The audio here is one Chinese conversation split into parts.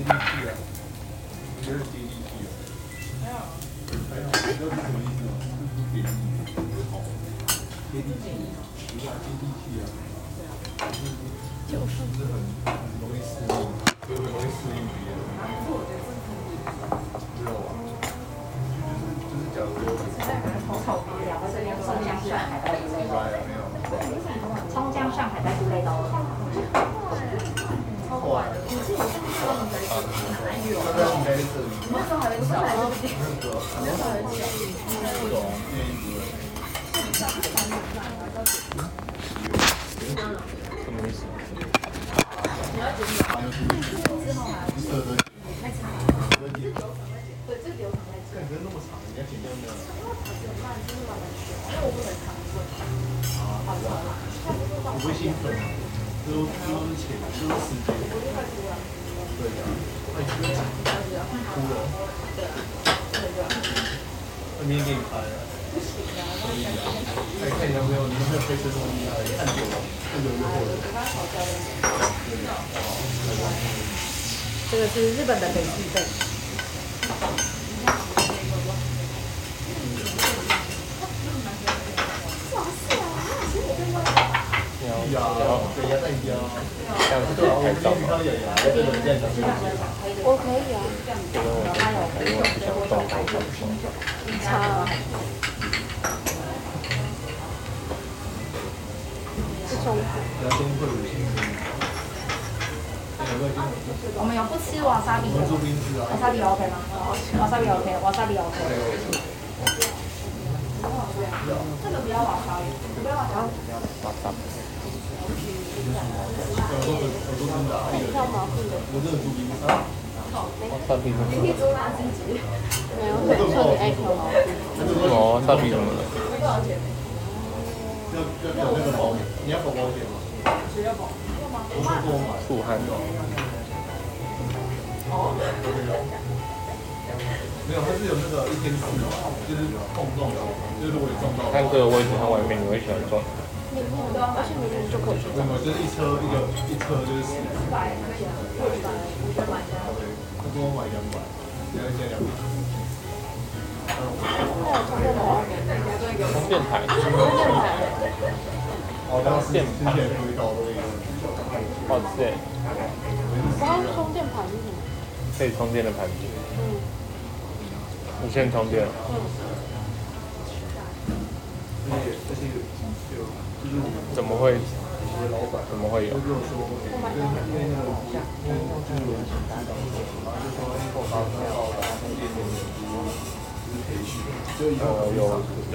接地气啊，我觉得接地气啊。没有，还好，你知道是什么意思吗？是贬义，好，接地气，不是啊，接地气啊。就是就是很很容易可以充电的盘子。嗯。无线充电。嗯。怎么会？怎么会有？呃，有有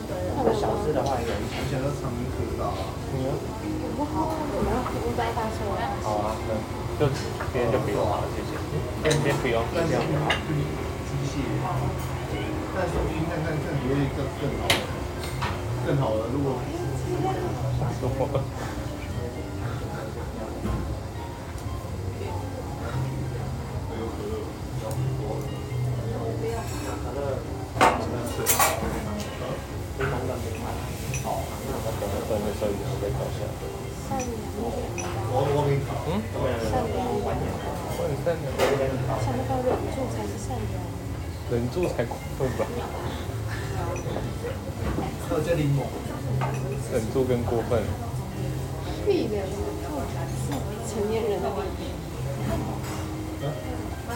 小时的话有一些。以前的长可大。你要？不好，我们要五百大车。好啊，那就别人就不用了，谢谢。别别不用。但是机械。但手机看看看你会更更好，更好的。如果。忍住才过分吧？还有这柠檬。忍住更过分。屁的，是成年人的问题。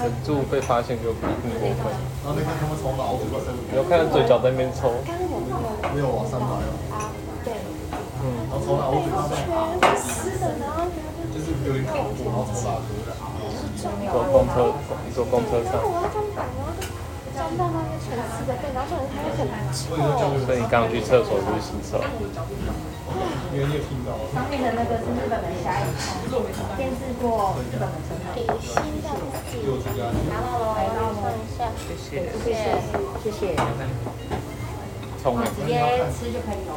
忍住被发现就更过分。然后你看他们从哪？你要看他嘴角在那边抽。没有啊，三百啊。啊，对。嗯。然后从哪？我嘴巴在。湿的，然后就是有点恐怖，然后从哪？坐公车，坐公车上。所以你刚刚去厕所就是洗手。因为你有听到。上面的那个是日本的虾夷葱，腌制过日本的生蚝。比心脏自己。拿到了，拿到了。一下，谢谢。谢谢。谢谢。葱哎，直接吃就可以了。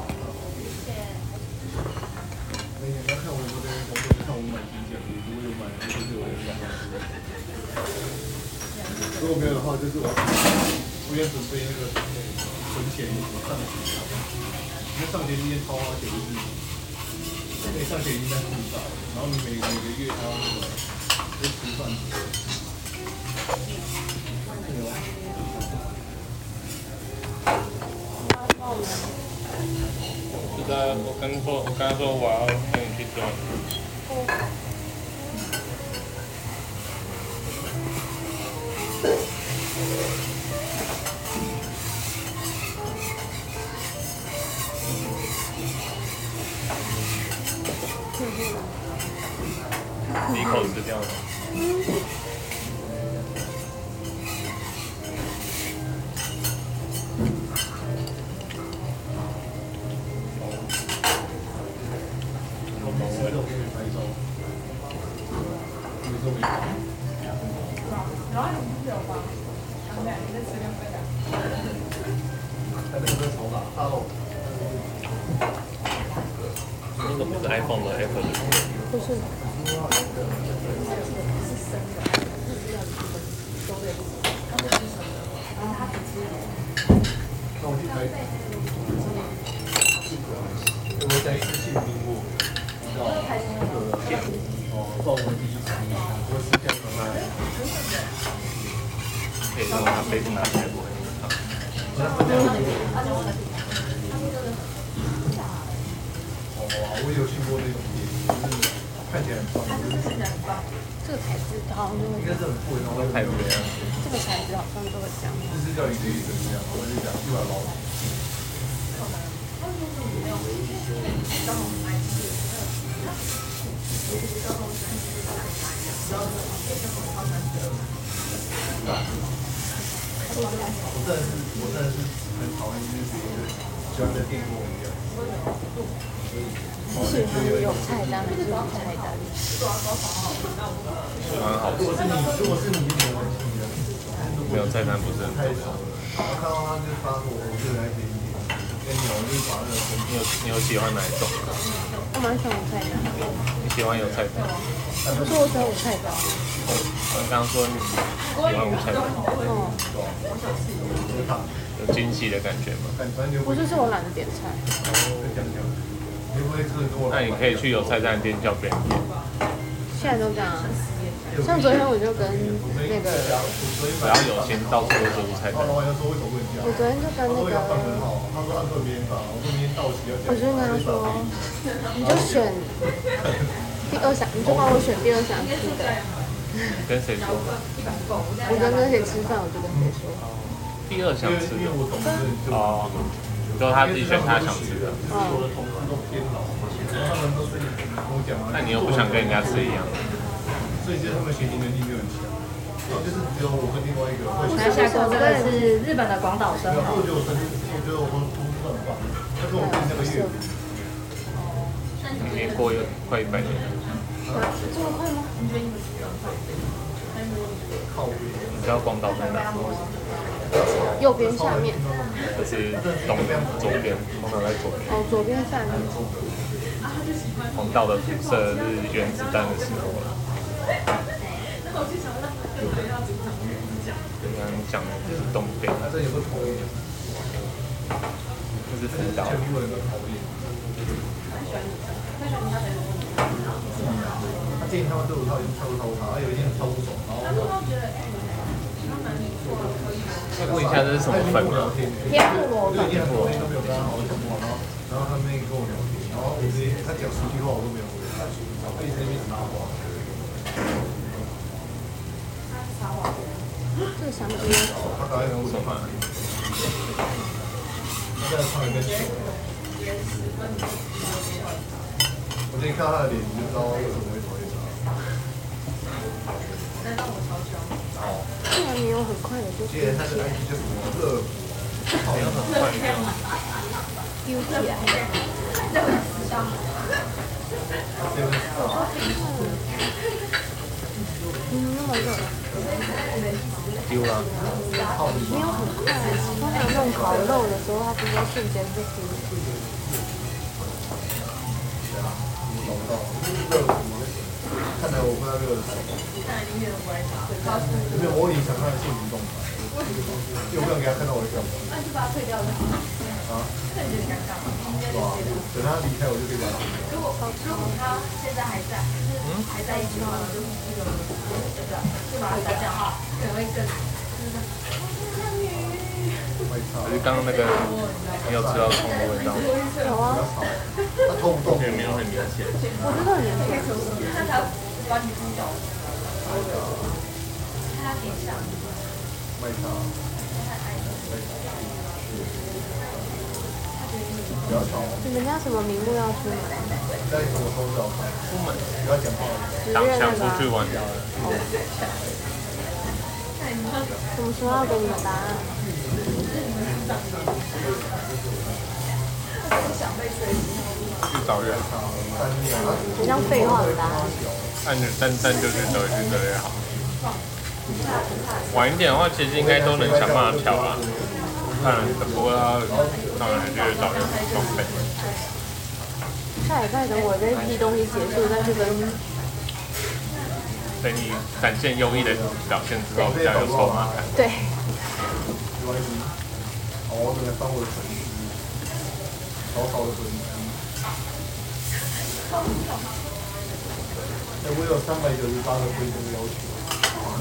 那你要看我们这边工作，就看我们买几件，如果有买，就是有人买。如果没有的话，就是我我也准备那个存钱上学，因为上学期间超花钱，就是你上学已经在负债，然后你每每个月还要那个就吃饭。是的，我刚说，我刚刚说我要跟你去赚。你一口就掉了。我每次都给你拍照，你都没拍。他那个在吵打，大佬。那个不是 iPhone 的 Apple 的。不是，那我去拍。我在一次性经过，你知道那个哦，报文必须查一下，我私下跟他。可以让他杯子拿起来不会那么哦，我有去过那种店，就是看起来很棒，就是这个材质好像就应会，该是很贵，然后太不一样。这个材质好像都会这样。就是叫一个一个这样，我就讲一百包。我真的是，我真的是很讨厌，就是别人喜欢在店跟我一样。喜欢有菜单还是无菜单？喜欢好吃如果，是你，如果是你，就没关系的。没有菜单不是很太重要。熟了，然后看到他就发我，我就来点一点。跟你讲，我就是把那个分你有你有喜欢哪一种？我蛮喜欢无菜单。你喜欢有菜单？我说我喜欢无菜单。你刚刚说你喜欢无菜单，哦，就是他，有惊喜的感觉吗？不是，是我懒得点菜。那你可以去有菜单的店叫别人点。现在都这样啊。像昨天我就跟那个，只要有心，到处都是无菜单然。后老板就说为什么不能加？我昨天就跟那个，我就跟他说，你就选第二想，你就帮我选第二想吃的。你跟谁说？我跟跟谁吃饭，我就跟谁说。第二想吃的我同事就哦，就他自己选他想吃的。那你又不想跟人家吃一样，所以就是他们学习能力没有很强，然后就是只有我跟另外一个会那下课这个是日本的广岛生没有，我觉得我生日，我觉得我同同事都很棒，他跟我订那个月饼，年过有快一百年了，这么快吗？靠北，你知道广岛在哪？右边下面，就是东左边，广岛在左边。哦，左边下面。黄道的辐射是原子弹的时候了。刚刚讲的就是东北，他这也不讨厌，那是福岛。全部人都讨厌。他建议他们对我超超超差，还有一天超不爽，然后再问一下这是什么粉啊？天妇罗就一天很多天都没有跟他好好讲话，然后然后他们跟我聊天，然后我直接他讲十句话我都没有回，他一直在那边插话。这个香鸡，他打电话问我，他在唱一个球。我今天看到他的脸，你就知道为什么会讨厌他。竟然没有很快的就记得他的 IG 叫什么乐，好像很快一样。丢起来。他 seven star，嗯，么热？丢了，没有很快，通常弄烤肉的时候，它直接瞬间就出。找不到，热什么？看来我不知道热的什么。有没有模拟想看的现实动态？因为我不想给他看到我的表情。那就把它退掉就好。啊？那你觉得尴尬吗？是吧？等他离开，我就可以把它。如果如果他现在还在，就是还在一起的话，就那个就这样，就把它删掉哈，可能会更。我操可！是刚刚那个你有吃到葱的味道。吗？有啊，他痛不动，也没有很明显。我知道很明显。你封掉，看他点上，卖差。太爱了。不要吵，你们家什么名目要出门？在什么时候要？出门，不要讲话。十想想月那个啊、出去玩，什么时候要给你们答案？去找人，三年啊，很像废话的答案。按着但但就是得越得越好。晚一点的话，其实应该都能想办法调啦。看，不过当然就是找人装备。下礼拜等我这批东西结束，再去跟等你展现优异的表现之后，再有筹码。对好，我等下当我的粉丝，少少的粉丝。哎，我有三百九十八个推荐要求，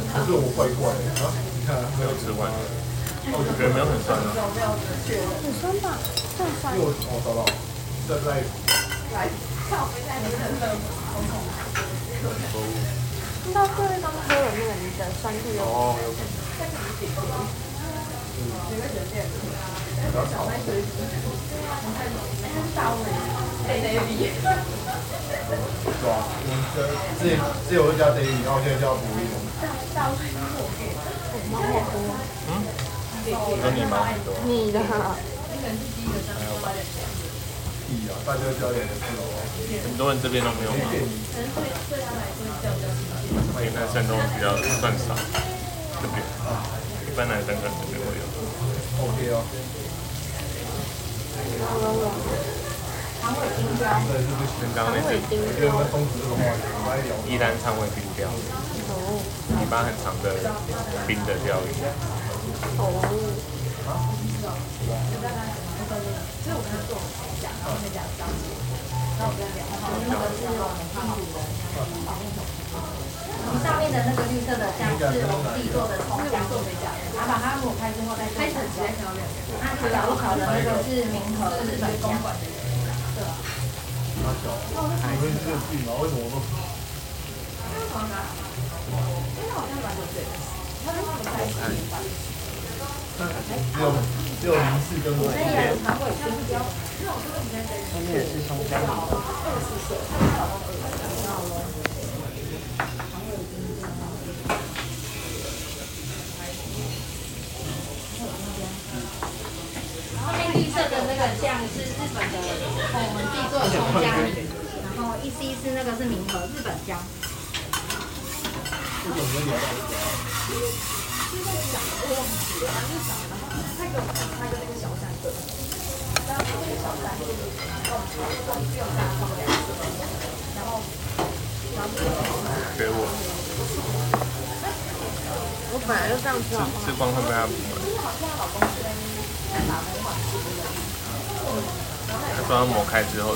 可是我怪怪的啊！你看没有吃完，我觉得没有很酸啊。很酸吧？这么酸因为？我我找到，在在应该是刚喝了那个你的酸度有。哦，有可能。我这之前我就加 Daily，然后现在叫补一种。猫好多。嗯？跟你猫很多。你的。屁啊！大家加点人是哦。很多人这边都没有猫，因为男生都比较算少，这边般男生可能这边会有。OK 哦。有有有。对，是不行。跟刚刚那只因为我们松子这个话题，我爱聊。依然肠胃冰雕，哦。尾巴很长的冰的鯛鱼。上面的那个绿色的酱是我们自己做的葱姜做的酱，然后把它抹开之后再开始直接调料。那小一条的那个是明和日本酱。他小，你们这个剧嘛，为什么？我都？只有只有零四跟我。上面也是松香米。后面绿色的那个酱是日本的，我们自己做的葱然后一 C 是那个是明和日本姜。给我我本来就这样吃？吃光会被他补满。他说他抹开之后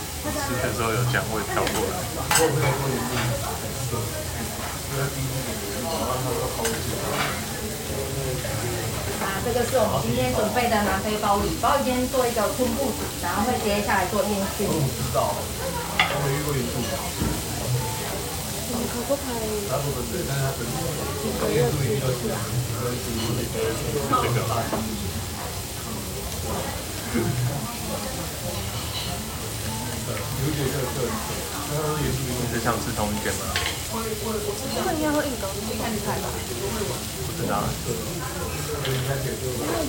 吃的时候有香味飘过来。啊，这个是我们今天准备的南非鲍鱼，鲍鱼今天做一个昆布煮，然后会接下来做烟熏。我不知道，我没有一点也是一是想吃同一间吗？这个应该会印高是酸菜吧？不知道。那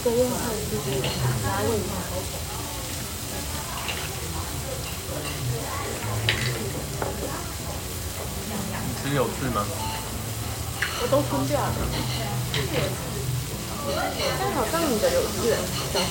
个用菜就是哪里？你吃有刺吗？我都吞掉了。但好像你的有刺，小心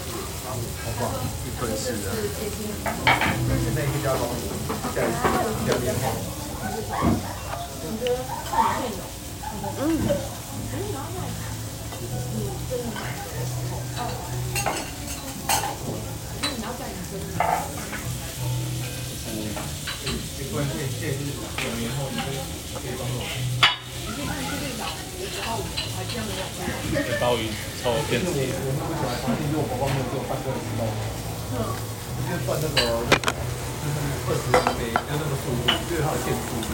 好棒，一吞式的。现在一个加包，下一次加点好。没关系，现在是两年后，你可以可以帮我。给鲍鱼抽电子烟。我们不喜欢发现，因为我宝宝没有给我办这个知道。嗯。我就办那个，就是二十杯，就那个速度，就是它的限速度。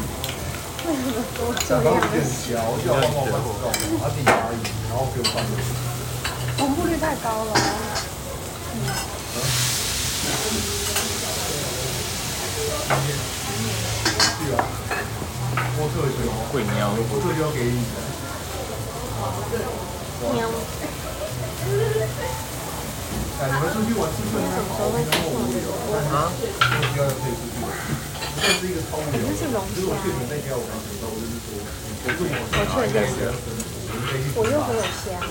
为什么多这然后样？变小，就要帮我办知道，他自己拿而已，然后给我办。重复率太高了。波特就贵喵。波特就要给你的。喵。哎，你们出去玩，出去玩好，然后无聊，啊？我需要可以出去。这是一个超无聊。那是龙其实我去虾。年那天我刚想到，我就是说，我为什么我确认是。我又没有虾。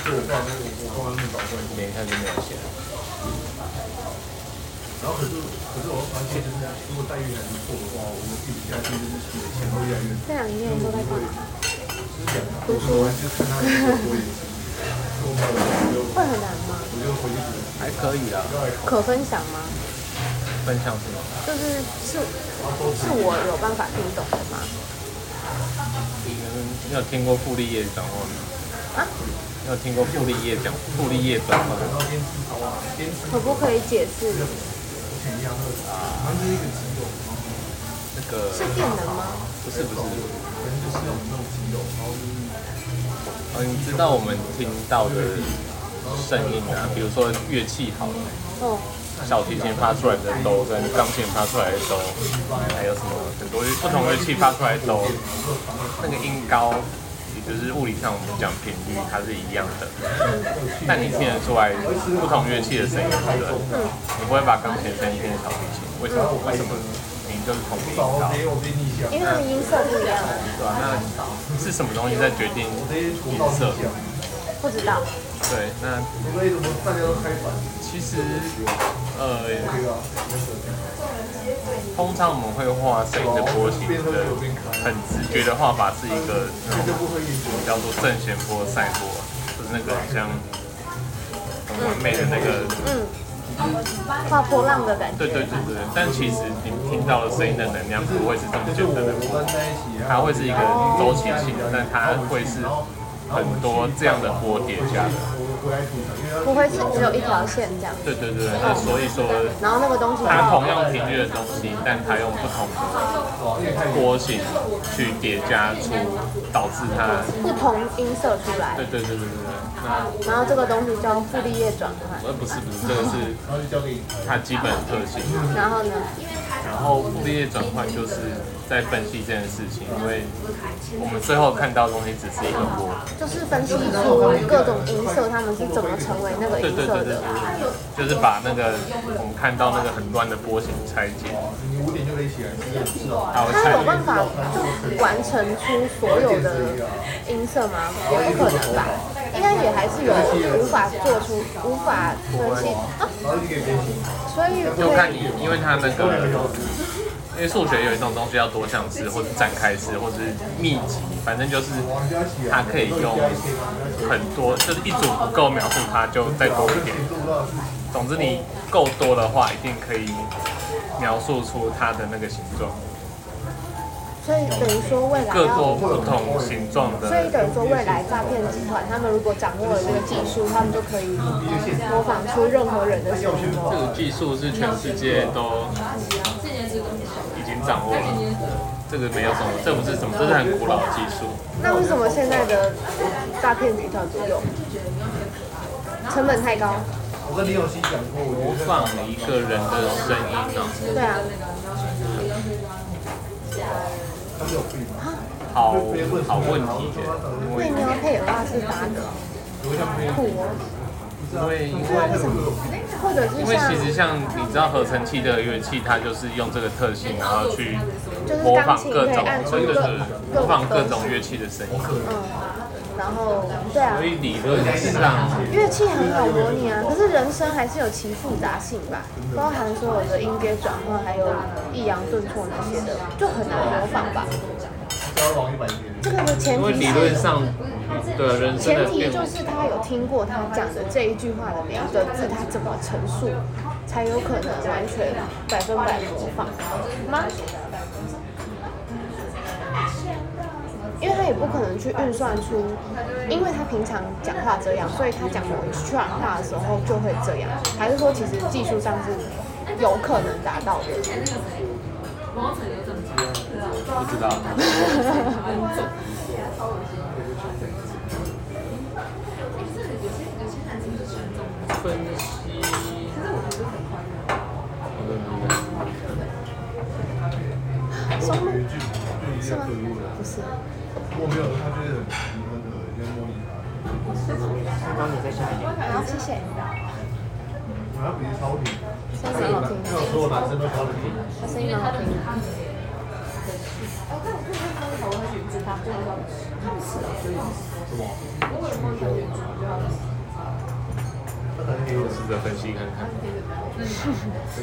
就我爸那个，我爸那个早上点一下就没有写了。然后可是可是我发现就是，如果待遇还不错的话，我们自己下去就是钱会越来越多。这两年都在干嘛？读书。就看他有多多一点。我没有，会很难吗？我就回去读。还可以啊。可分享吗？分享什么？就是是是我有办法听懂的吗？你有听过傅立叶讲话吗？啊？你有听过傅立叶讲傅立叶讲话吗？可不可以解释？啊，那个是电能吗？不是不是，呃，你知道我们听到的声音啊，比如说乐器好了，哦，小提琴发出来的哆跟钢琴发出来的哆，还有什么很多不同乐器发出来的哆，那个音高，也就是物理上我们讲频率，它是一样的。但你听得出来不同乐器的声音，对不对？你不会把钢琴声音变成小提琴，为什么？为什么？就是同一个音高。因为它们音色不一样。对啊，那是什么东西在决定音色？不知道。对，那其实，呃，通常我们会画声音的波形的，很直觉的画法是一个那种叫做正弦波、赛波，就是那个很像很完美的那个，嗯，画波浪的感觉。对对对对，但其实你听到的声音的能量不会是这么简单的波，它会是一个周期性的，但它会是很多这样的波叠加的。不会是只有一条线这样。对对对，那所以说然后那个东西它同样频率的东西，但它用不同的波形去叠加出，导致它不同音色出来。对对对对对对。那然后这个东西叫傅立叶转换。呃不是不是，这个是。它基本的特性。然后呢？然后傅立叶转换就是在分析这件事情，因为我们最后看到的东西只是一个波。就是分析出各种音色，它们是怎么成为那个音色的。就是把那个我们看到那个很乱的波形拆解。你五点就可以起来，是哦。它它有办法就完成出所有的音色吗？也不可能吧。应该也还是有无法做出、无法分析啊。所以就看你，因为他那个，因为数学有一种东西叫多项式，或者展开式，或者是密集，反正就是它可以用很多，就是一组不够描述它，就再多一点。总之你够多的话，一定可以描述出它的那个形状。所以等于说未来各多不同形状的。所以等于说未来诈骗集团他们如果掌握了这个技术，他们就可以模仿出任何人的声音。这个技术是全世界都已经掌握了，这个没有什么，这不是什么，这是很古老的技术。那为什么现在的诈骗集团不用？成本太高。我跟李永新讲过，模仿一个人的声音呢？对啊。好好问题的，因为你要配合他是打的，酷哦。因为因为或者是因为其实像你知道合成器的乐器，它就是用这个特性，然后去模仿各种，对对对，模仿各种乐器的声音。嗯。然后对啊。所以理论上乐器很好模拟啊，可是人声还是有其复杂性吧，包含所有的音阶转换，还有抑扬顿挫那些的，就很难模仿吧。这个的前提是，理论上，对人声前提就是他有听过他讲的这一句话的每一个字，他怎么陈述，才有可能完全百分百模仿吗？因为他也不可能去运算出，因为他平常讲话这样，所以他讲某一段话的时候就会这样，还是说其实技术上是有可能达到的？不知道。分析。松露是吗？不是。我没有，他就是很喜欢的，在模拟他。帮你再下一点。好，谢谢。他鼻子超挺。声音好听。没有所有男生都超挺。他声音好听。我试着分析看看。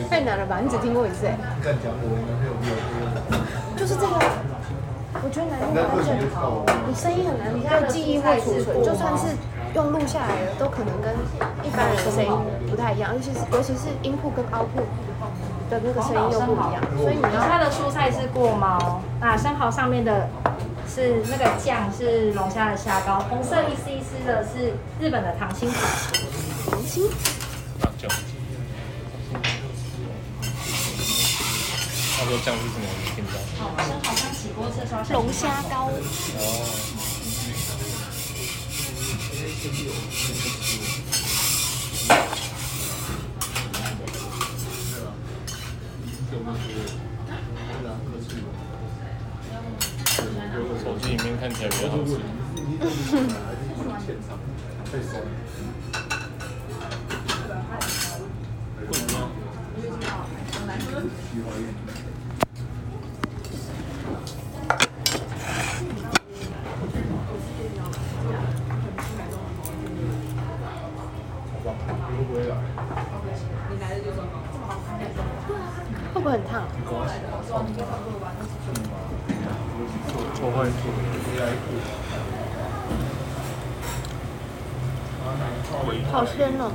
太难了吧？你只听过一次哎。就是这个，我觉得难用关键。你声音很难，你要记忆会储存，就算是用录下来的，都可能跟一般人的声音不太一样，尤其是尤其是 input 跟 output 的那个声音又不一样，所以你要。它的蔬菜是过毛，那，生蚝上面的是那个酱是龙虾的虾膏，红色一丝一丝的是日本的糖心子。糖心？他说酱是什么？我听不到。哦，生蚝刚起锅的时候，龙虾膏。哦。手机里面看起来比较好吃。会很烫？我会。好鲜哦。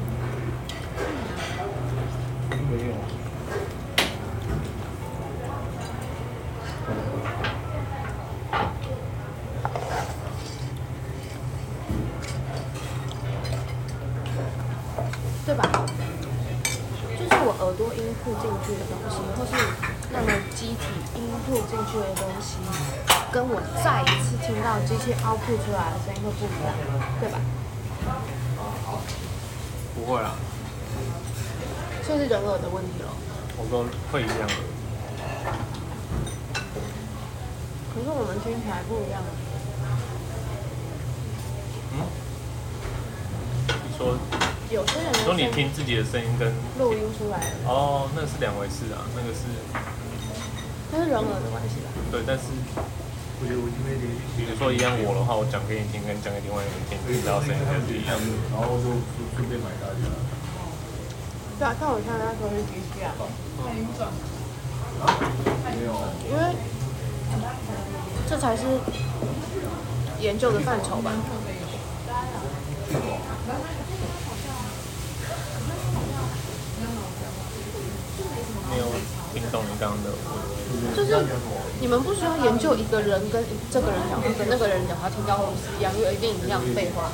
input 进去的东西，或是那么机体 input 进去的东西，跟我再一次听到机器 output 出来的声音会不一样，对吧？不会啦，这是人耳的问题了。我说会一样的。可是我们听起来不一样。嗯？你说？有些人说你听自己的声音跟录音出来的哦，那是两回事啊，那个是那是人耳的关系吧？对，但是比如说一样我的话，我讲给你听，跟讲给另外一个人听，听到声音还是一样的。然后就顺便买大家。对啊，看我现在说是机器啊。因为这才是研究的范畴吧。没有听懂你刚刚的。就是你们不需要研究一个人跟这个人讲话跟那个人讲话听到会是一样，有一定一样废话。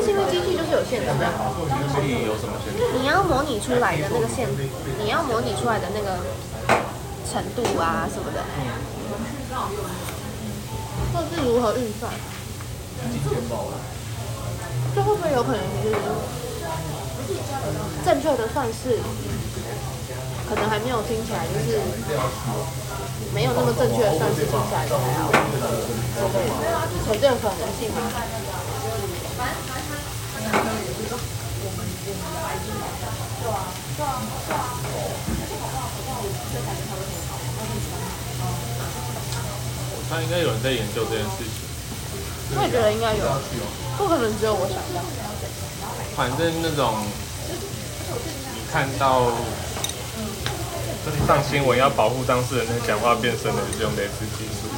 是因为机器就是有限的。机器有什么限制？你要模拟出来的那个限，你要模拟出来的那个程度啊什么的，或者是如何运算？这会不会有可能就是正确的算式？可能还没有听起来，就是没有那么正确的算式听起来还好，有这种可能性吗？我猜应该有人在研究这件事情。我也觉得应该有，不可能只有我想到。反正那种你看到上新闻要保护当事人的讲话变声的，就是用类似技术，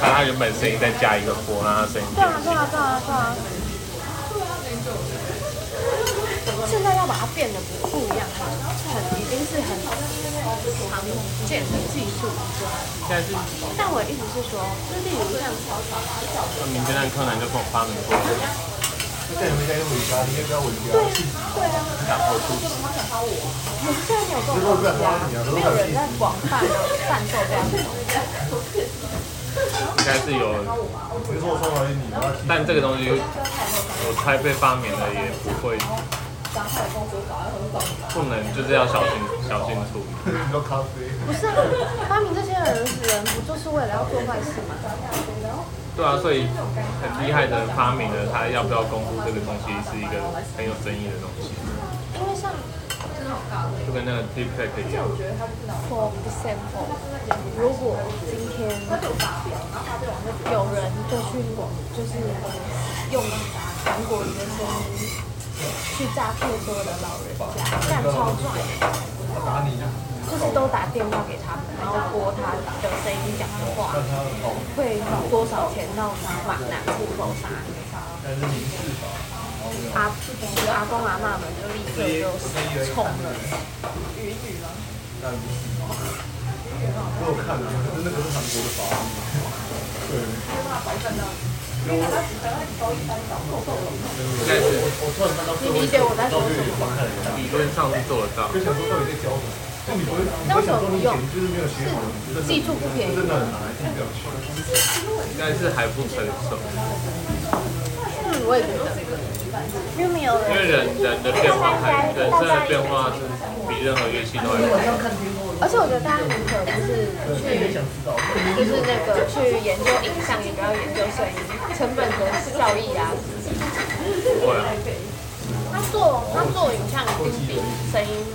看他原本声音再加一个波，让他声音变轻。对啊对啊对啊对啊。要把它变得不不一样，很已经是很常见的技术。现在是。但我意思是说，就例如像名侦探柯南就跟我发明过。现在没在用尾巴，你也不要尾巴。对啊对啊。然后出去。可是现在没有这种东西啊，没有人在广泛的贩售这样的东西。应该是有。但这个东西，我猜被发明了也不会。不能，就是要小心小心处理。不是啊，发明这些人人不就是为了要做坏事吗？对啊，所以很厉害的发明了，他要不要公布这个东西是一个很有争议的东西。因为像，就跟那个 Deepfake 一样。For example，如果今天有人就去就是用韩国人的声音。去诈骗所有的老人家，这样超赚的。就是都打电话给他们，然后拨他的声音讲的话，会多少钱到马南户口啥。阿阿公阿妈们就立刻就冲了。鱼女吗？我有看，可是那个是韩国的法律。对。应该是，你理解我在说什么吗？理论上是做得到。就想说到底在教什么？那你不会，你会想说你简直就是没有学好，技术不便宜。真的很难，真的不要去。应该是还不成熟。嗯，我也觉得。因为没有人。因为人人的变化太，人生的变化是比任何乐器都还快。而且我觉得大家很可就是去，就是那个去研究影像，也不要研究声音，成本和效益啊。他做他做影像一定比声音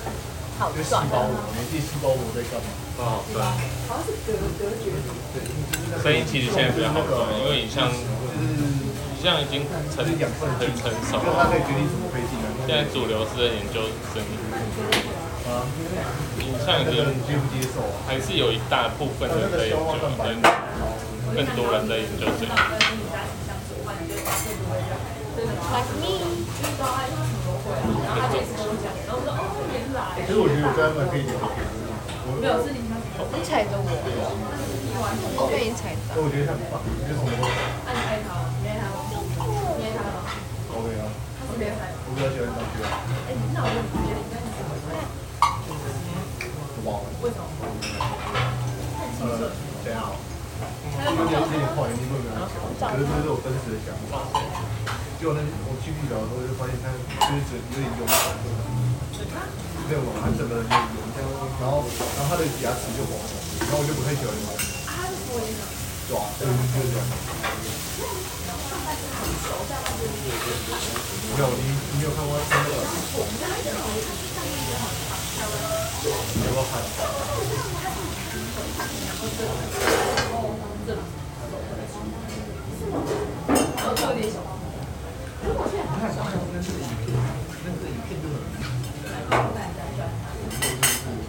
好赚。媒介细胞膜在干嘛？哦，对。声音其实现在比较好赚，因为影像，影像已经成很成熟了。现在主流是在研究声音。影像已经还是有一大部分人在研究，跟更多人在研究这个。Like me。其实我觉得专门可以没有，是。你踩着我，我被你踩到。我觉得很棒，你是什么？我比较喜欢上去啊。嗯。为什么？呃，样？去年去会，可是这是我真实的想法。就那我去绿岛的时候，就发现他就是嘴有点慵，对吧？他整个人有，然后然后他的牙齿就黄了，然后我就不太喜欢他。啊，是的。对啊，就是这样。没有，你你有看过那个？有没有看？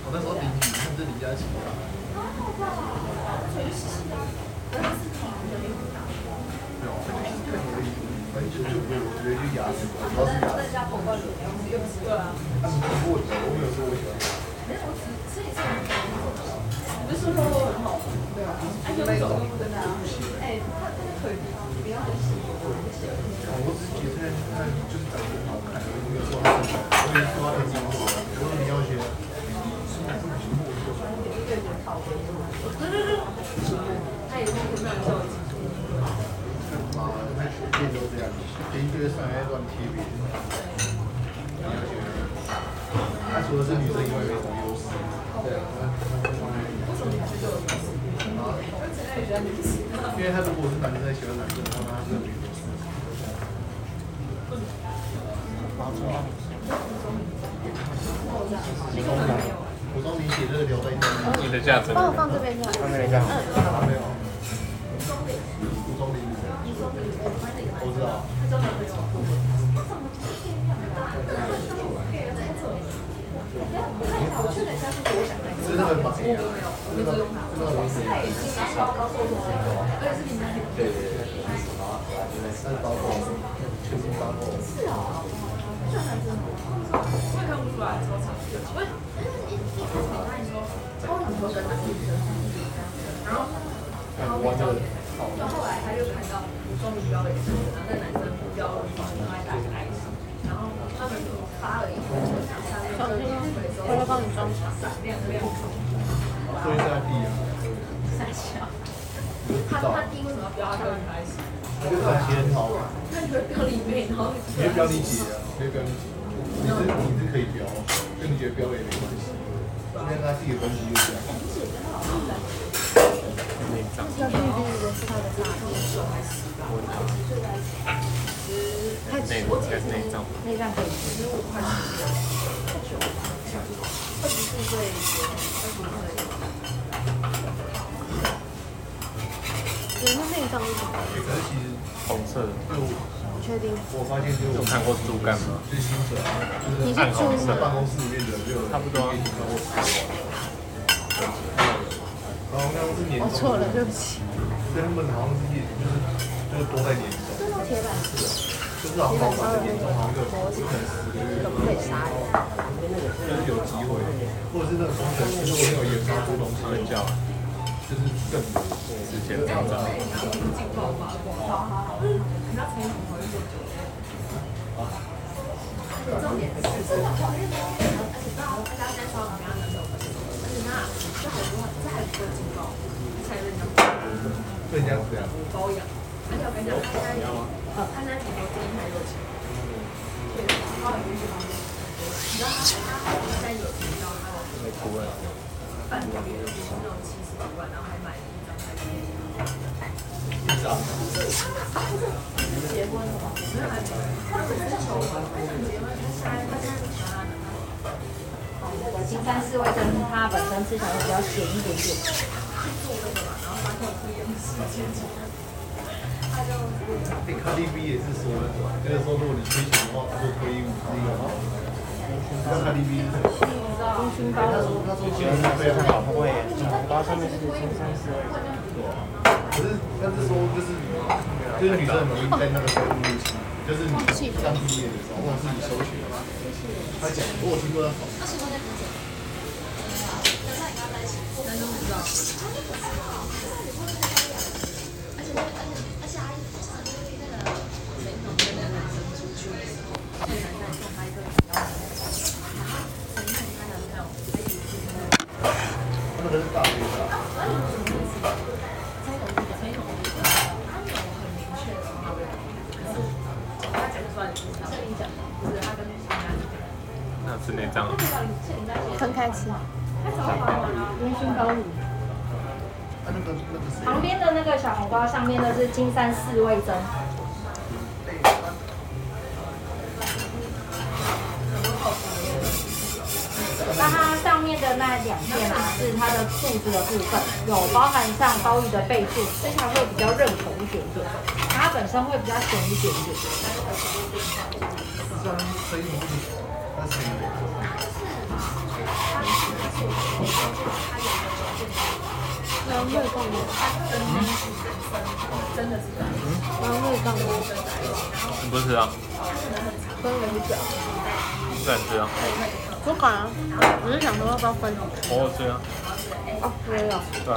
我那时候邻居看这李佳琦。反正就就我觉得就牙齿，主要是牙齿。他的，我没有说我喜欢他。我只觉得他就是长得很好看，没有说他身材，没有说他很精致，我说你要学。啊，那店都这样，一堆上来乱贴别人。你要学。他除了是女生以外，没什么优势。对啊。啊？因为他如果是男生喜欢男生的话，那他是有优势。我帮你写这个留在。你的价值。帮我放这边就好。放那边就好。你可以标你姐啊，可以标你姐。你是你是可以标，跟你觉得标也没关系。因为他自己的东西就这内应该是内脏。内脏可以吃。二十四岁，二十五岁。可是其实红色的。确定？我发现就有看过猪肝吗？最清楚啊，你就是办公室里面的就差不多我错了，对不起。对他们好像是也就是就是多在年终，铁板就是好像老板的年终好像可能十个月，可以杀人？就是有机会，或者是那个工程师如果没有研发出东西，会叫就是更多之前这样子。对，这样子这样。保养，而且我跟你讲，他现在，呃，他那挺多经验太多钱，对，他很喜欢，你知道他他好像在有提到他的半个月就是那种七十几万，然后还买了一张台积电。一张。结婚了吗？没有，还没。他只是求婚，他想结婚，他现在不喜欢他男朋友。哦，那个金山寺味噌他本身吃起来比较咸一点点。做那个嘛，然后发现不一样的世界。他就。哎，卡迪 B 也是说的，就是说如果你推行的话，他就推五那个。那卡迪 B 是什么？功勋包。他说他说其实是非常好，会包上面是金山寺味噌。可是但是说就是就是女生很容易在那个时候入戏，就是你刚毕业的时候，或者是你休学的嘛。他讲，我有听过他讲。那个是大学的。这样。分开吃。烟熏鲍鱼。那个那个谁？旁边的那个小红包上面的是金山四味噌。那它上面的那两片啊，是它的肚子的部分，有包含上鲍鱼的背肚，吃起来会比较韧口一点点，它本身会比较咸一点点。是生生鱼，那是生鱼。然后味更浓，真的是，然后味更浓，你不吃啊？分了一点，不敢吃啊？不敢啊，我是想说要不要分？我好吃啊。哦，没有。对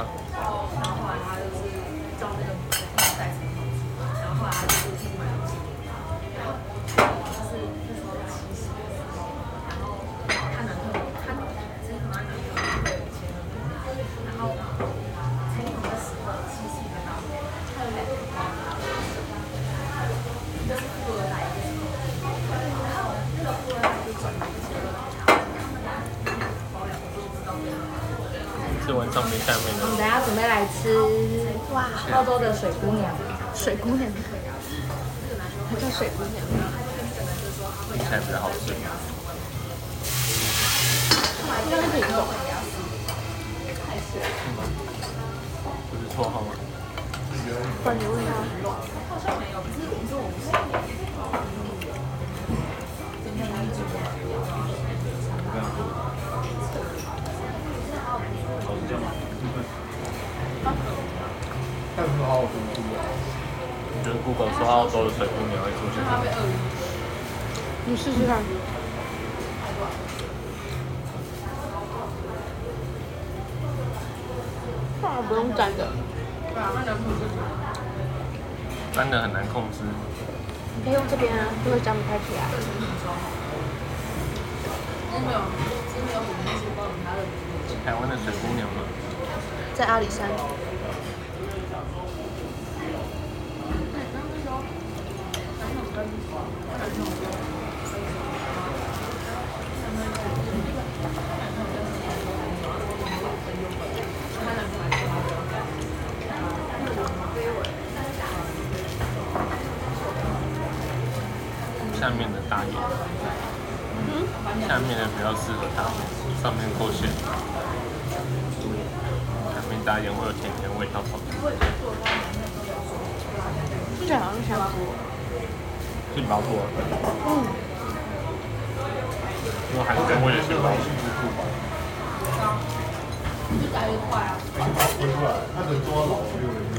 水姑娘，这边啊，这个沾不太起来。台湾的水姑娘吗？在阿里山。下面的大眼，下面的比较适合大眼，上面够咸。下面大眼会有甜甜味道跑出来，听起来好像香菇。杏鲍菇啊，嗯，因为韩国味的杏鲍菇。回出来，他人做到老就有人用。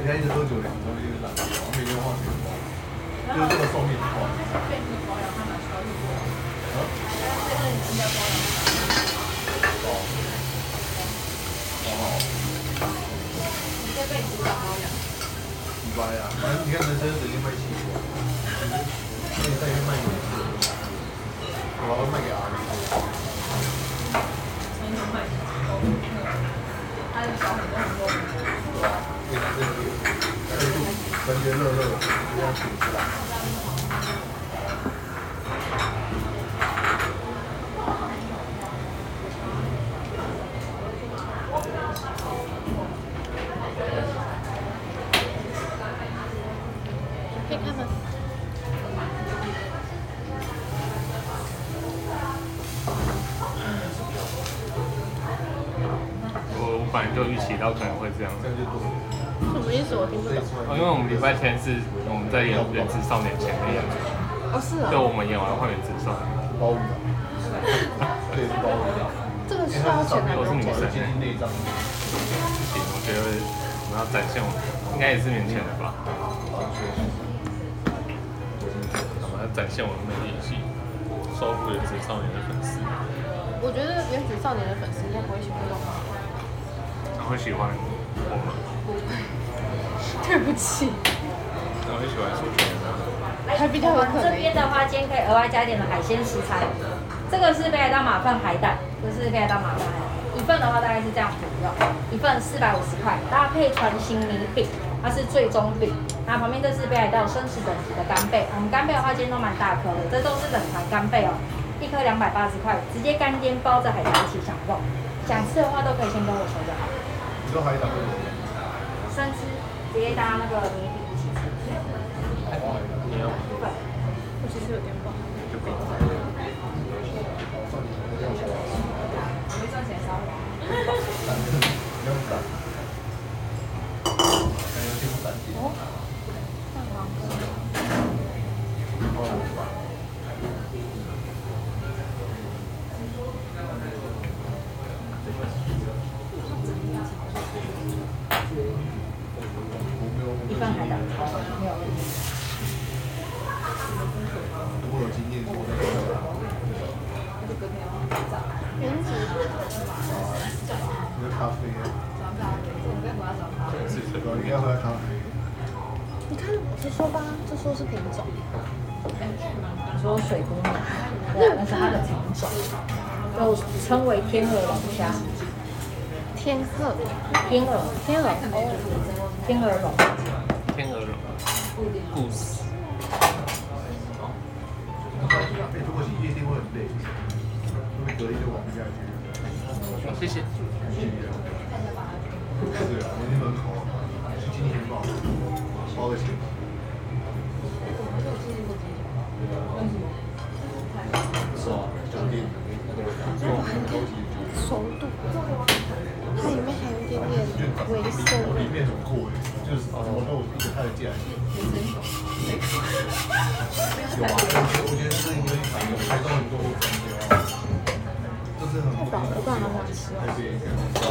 人家一直喝酒，两个东西就是懒，每天化学化，就是这个寿命化。你掰呀，反正你看人生直接卖七十，那你再去卖一次，我要卖给阿里。对啊，因为它这个热度感觉热热，这样挺出来。可以看吗？我我本来就预期到可能会这样。什么意思？我听不懂。哦因为我们礼拜天是我们在演《原子少年》前面演出，哦，是啊就哦。我们演完换《原子少年》，包雨啊，这也是包雨啊。这个是要钱的都是女生。不行，我觉得我们要展现我们，应该也是年前的吧。我们要展现我们的演技，收服《原子少年》的粉丝，我觉得原子少年的粉丝应该不会喜欢这种。然后会喜欢我们，对不起，然后会喜欢手拳的。还比较有可能这边的话，今天可以额外加一点的海鲜食材，这个是北海道马粪海胆，这是北海道马粪海胆，一份份的话大概是这样服用，一份四百五十块，搭配传心米饼，它是最终饼。那旁边这是北海道生食等级的干贝，我们干贝的话今天都蛮大颗的，这都是冷盘干贝哦，一颗两百八十块，直接干煎包着海苔一起享用。想吃的话都可以先跟我说就好。你说海胆会生吃，直接搭那个米饼一起吃。你要对，我其实有点饱赚钱烧。不用胆，感觉挺胆气。哦，蛋黄哥。一份海胆汤没有问题。我有经验，我在做原子你的咖啡啊，是对吧？你应该喝咖啡。你看，我就说吧，这说是品种。你说水姑娘，对啊，那是它的品种，又称为天鹅龙虾，天鹤，天鹅，天鹅，天鹅龙。天鹅龙，故事。哎，如果你夜店会很累，会不会隔天就玩不下去？谢谢。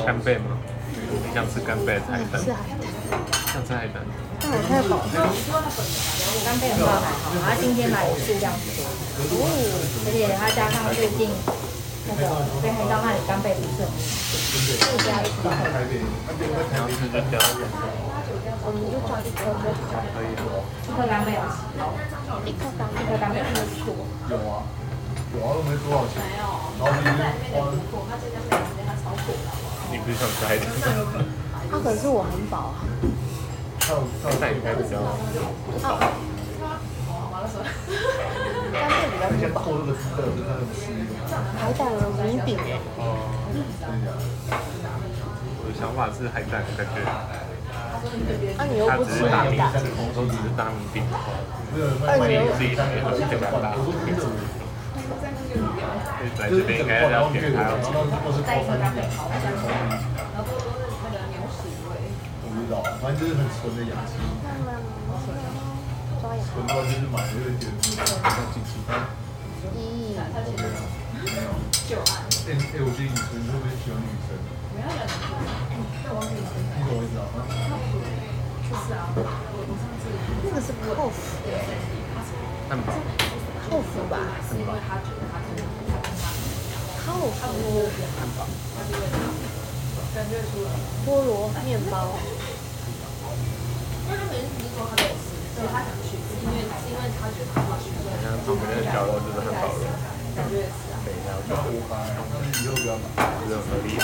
干贝吗？你想吃干贝还是海胆？是海胆，想吃海胆。但我太饱了。干贝的话还好，它今天买的数量不多，而且它加上最近那个北海道那里干贝不是很就掉。我们就抓一颗。一颗干贝一颗当一颗干贝有啊，有啊，都没多少钱。然后你花，你不是想吃海胆吗？啊，可是我很饱啊。还有还有那你应该比较啊，干贝比较不饱。那些做这个吃的是他的吃的。海胆的米饼哎，哦。真的假的？我的想法是海胆感觉啊你又它不吃海只是大米，胆，都只是大米饼的话，没有人卖二牛自己也都是这么大。这边应该要点它要几然后如果是再一颗干贝，我不知道，反正就是很纯的氧气，抓牙。纯到就是买就会觉得像机器。咦，没有。哎哎，我觉得你纯会不会喜欢女生？你懂我意思吗？那个是泡芙，汉堡，泡芙吧？泡芙，菠萝面包，因为他每次只是说他想去，因为因为他觉得他要去你看旁边的角落就是汉堡肉，对，然后就以后不要买。就是很合理。没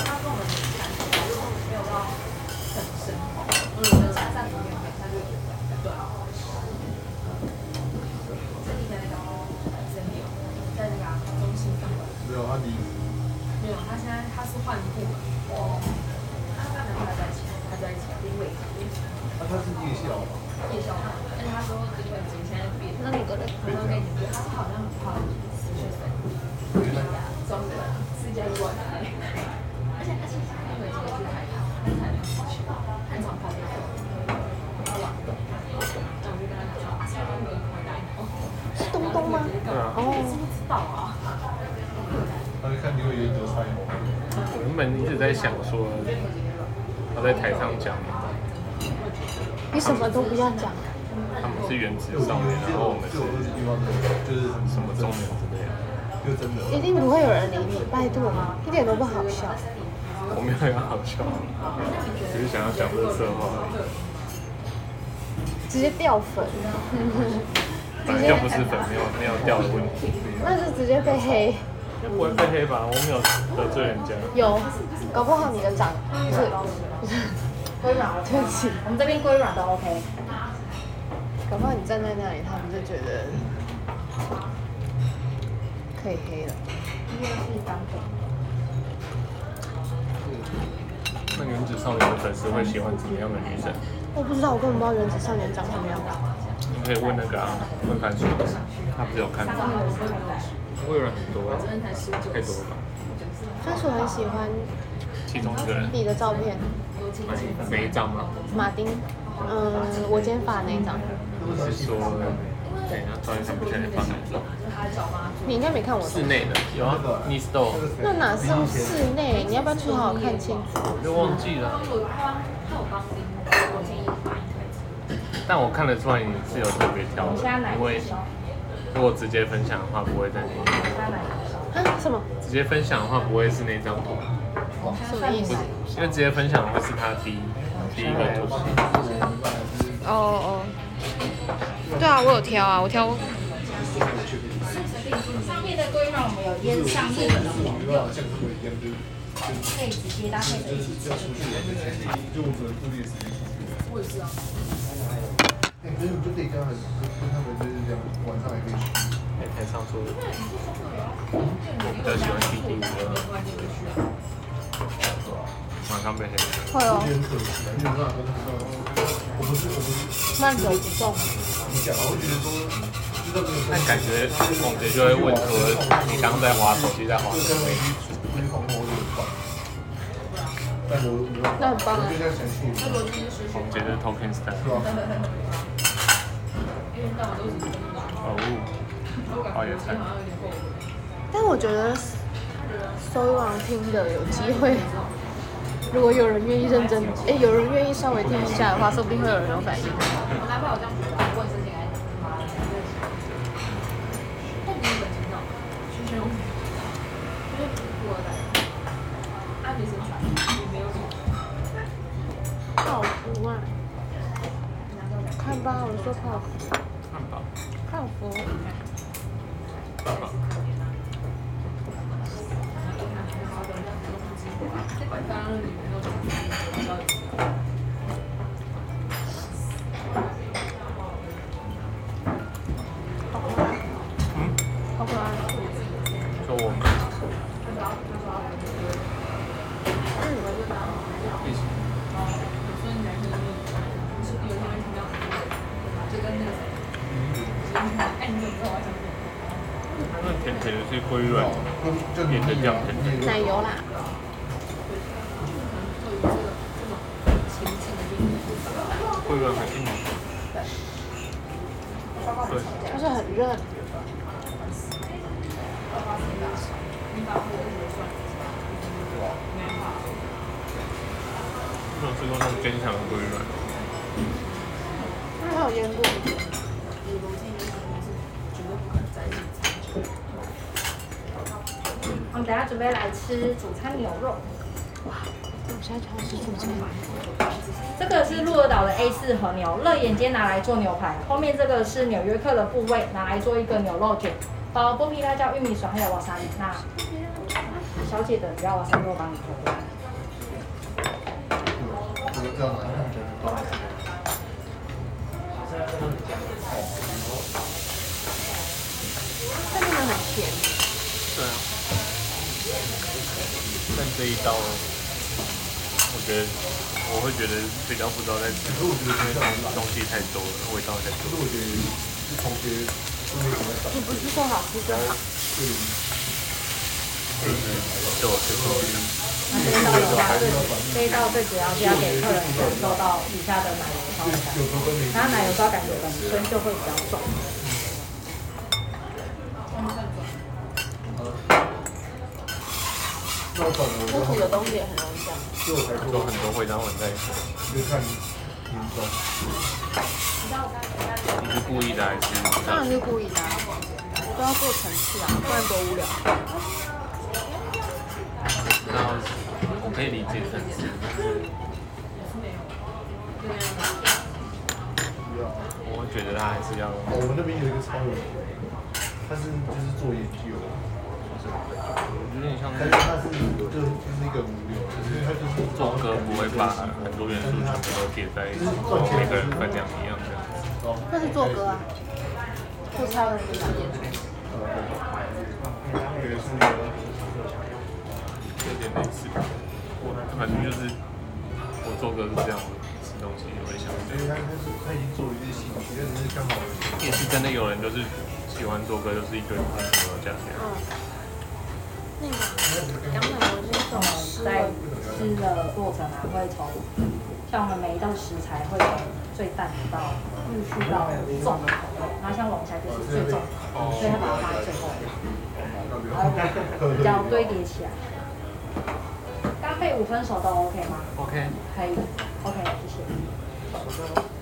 有，他离没有，他现在他是换部门，哦，他跟男朋友在一起，他在一起，因为那他是夜校吗？夜校，而且他说因为现在变，那你个人他说跟你说，他是好像好像十学生，中的世界观，而且而且他每次去台糖，他台糖去，很常跑那个，他玩的，那我就跟他讲说，啊，现在没有回来哦，是东东吗？对啊，哦，知不知道啊？他就看你会原则差异。我原本一直在想说，他在台上讲，你什么都不要讲，他们是原子少年，然后我们是就是什么中年之类的。就真的。一定不会有人理你，拜托，一点都不好笑。我没有要好笑，只是想要讲乐色话而已。直接掉粉，本来就不是粉，没有没有掉的问题。那是直接被黑。不会被黑吧？我没有得罪人家。有，搞不好你的长就是龟卵 对不起，我们这边龟卵都 OK。搞不好你站在那里，他们就觉得可以黑了。那原子少年的粉丝会喜欢怎么样的女生？我不知道，我根本不知道原子少年长什么样的。你可以问那个啊，问番薯，他不是有看到？会有人很多，太多了吧？番薯很喜欢其中一个人，你的照片，哪一张吗？马丁，嗯，我今天发的那一张。是说，对，他突然想不起来放哪一张。你应该没看我室内的有啊 Do，那哪是室内？你要不要去好好看清楚？就忘记了。但我看得出来你是有特别挑的，因为如果直接分享的话，不会在那里。啊？什么？直接分享的话，不会是那张图。什么意思？因为直接分享的会是他第一第一个图。哦哦。对啊，我有挑啊，我挑。上面的龟卵我们有烟上面的黄油，可以直接搭配一起吃。我也是啊。哎，所以你就可以跟他们跟他们就是这样，晚上也可以去。哎，台上说的。我比较喜欢听第五个。马上被黑。会哦。有点可惜啊，因为我不是我不是。慢走不送。你讲，我觉得说，但感觉王杰就会问说，你刚刚在滑手机，在滑什么？那很棒啊。王杰的 Talking Style。哦，花椰菜。但我觉得搜网听的有机会，如果有人愿意认真，哎，有人愿意稍微听一下的话，说不定会有人有反应。我男朋友这样子问事情，哎，不比你本情况，学学我，就是富二代，阿杰身材也没有什么，泡芙啊，看吧，我说泡芙。汉堡。泡芙。那甜甜的是龟卵，也是这样甜甜。奶油啦。龟卵很硬。对。就是很热。没有吃过那种坚强的龟卵。那还有腌过。我们等下准备来吃主餐牛肉。哇，我现在就要吃主餐。这个是鹿儿岛的 A4 和牛，乐眼尖拿来做牛排。后面这个是纽约客的部位，拿来做一个牛肉卷，包剥皮辣椒、玉米笋还有瓦萨里。那小姐的只要瓦萨里，我帮你做过来。这真的很甜。对啊。但这一道，我觉得我会觉得比较不知道在吃，因为东西太多了，味道太多。我觉得是同学你不是说好吃就好？就我吃过的。那这一道这一道最主要是要给客人感受到底下的奶油超感，它奶油烧感觉本身就会比较重。我煮的东西也很容易这样，有很多味道混在一起。就看形状。你是故意的还是？当然是故意的，都要做层次啊，不然多无聊。那我可以理解层次。我觉得他还是要。我们那边有一个超人，他是就是做研究。有点像是但是它是就就是一个无聊，因为它就是做歌不会把很多元素全部都叠在一起，每个人分量一样这样子。那是做歌啊，做菜的地方。元素的有点类似，我反正就是我做歌是这样，吃东西也会想这样。所以他他是他已经做了一些兴趣，但是刚好也是真的有人就是喜欢做歌，就是一堆朋友加起来。那个羊奶油是一种在，吃的过程啊，会从像我们每一道食材会从最淡到陆续到重的口味，然后像龙虾就是最重的，所以它把它放在最后面，然后比较堆叠起来。搭配五分熟都 OK 吗？OK，可以，OK，谢谢。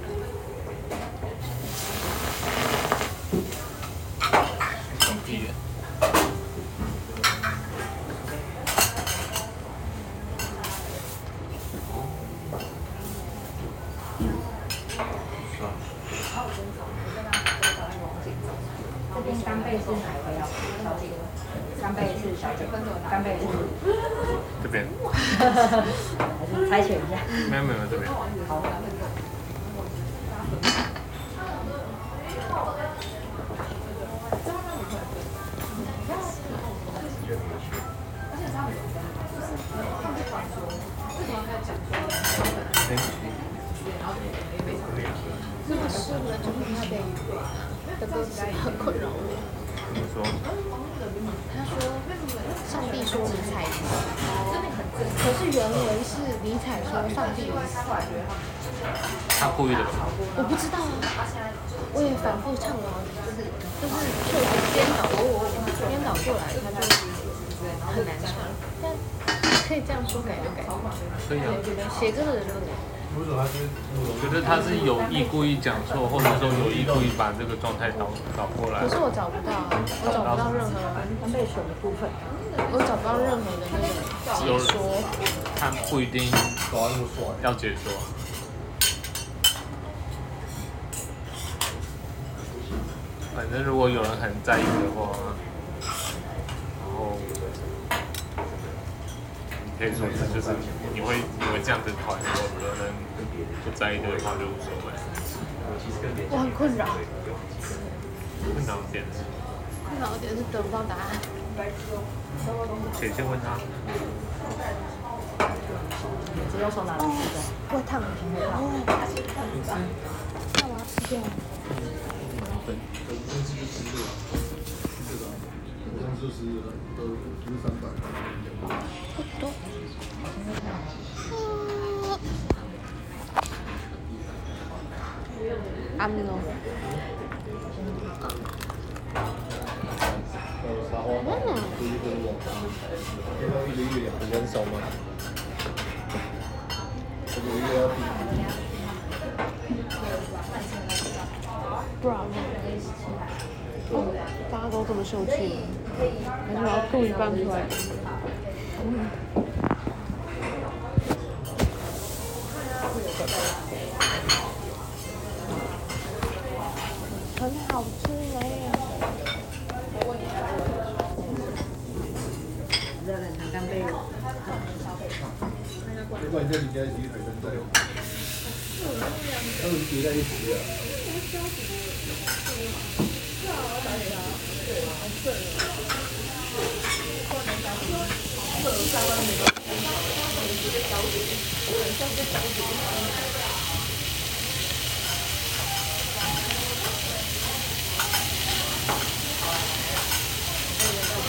意故意讲错，或者说有意故意把这个状态倒倒过来可。是我找不到啊，我找不到任何，干贝选的部分，我找不到任何的那个解说。他不一定？要解说。反正如果有人很在意的话，然后你可以说是就是你会你会这样子讨厌，如不在意的话就无所谓。我很困扰，困扰点，困扰点是得不到答案。谁先问他。只有手拿的吃的。会烫，哦，那我要吃掉。本本身是就吃这个，吃这个，本身就是都不是三阿米罗。很成熟吗？不然呢？大家都这么秀气，还是我要吐一半出来？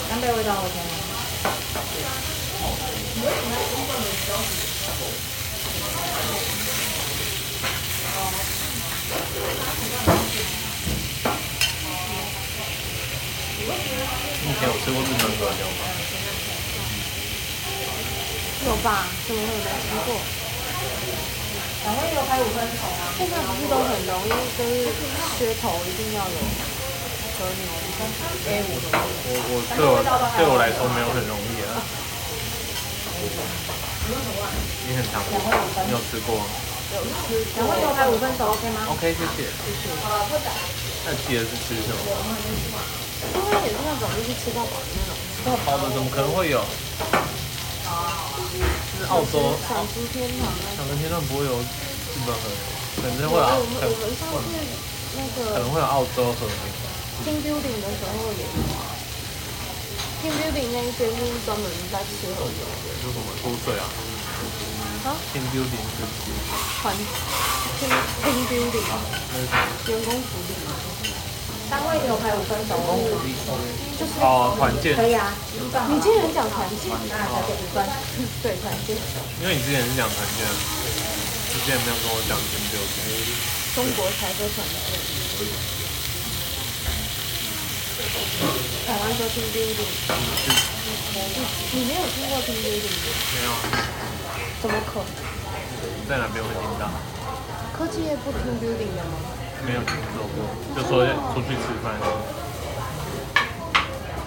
干贝味道 OK 吗？你以前有吃过日本和牛吗？有吧？怎么会没吃过？两位有开五分熟吗？现在不是都很容易，就是噱头一定要有和牛 A 五。我我对我对我来说没有很容易啊。你很常吃，你有吃过吗？两位有开五分熟 OK 吗？OK，谢谢。那企鹅是吃什么？因为也是那种就是吃到饱的那种。吃到饱的怎么可能会有？是澳洲，小猪天堂那两个天堂不会有日本河流，可能会有澳，我们可我们上次那个可能个会有澳洲河流。team building 的时候也有啊。team building 那一边就是专门在吃河流的就什么出水啊？啊，天 building 是团 team team building 员工福利，单位只有排五分钟，就是哦，团建，可以啊，你竟然讲团建，那才给五分。对团建，因为你之前是讲团建，你之前没有跟我讲天 building。中国才说团建，台湾说 team building，你没有听过 team building 吗？没有，怎么可能？在哪边会听到？科技业不 team building 的吗？没有听说过，就说出去吃饭，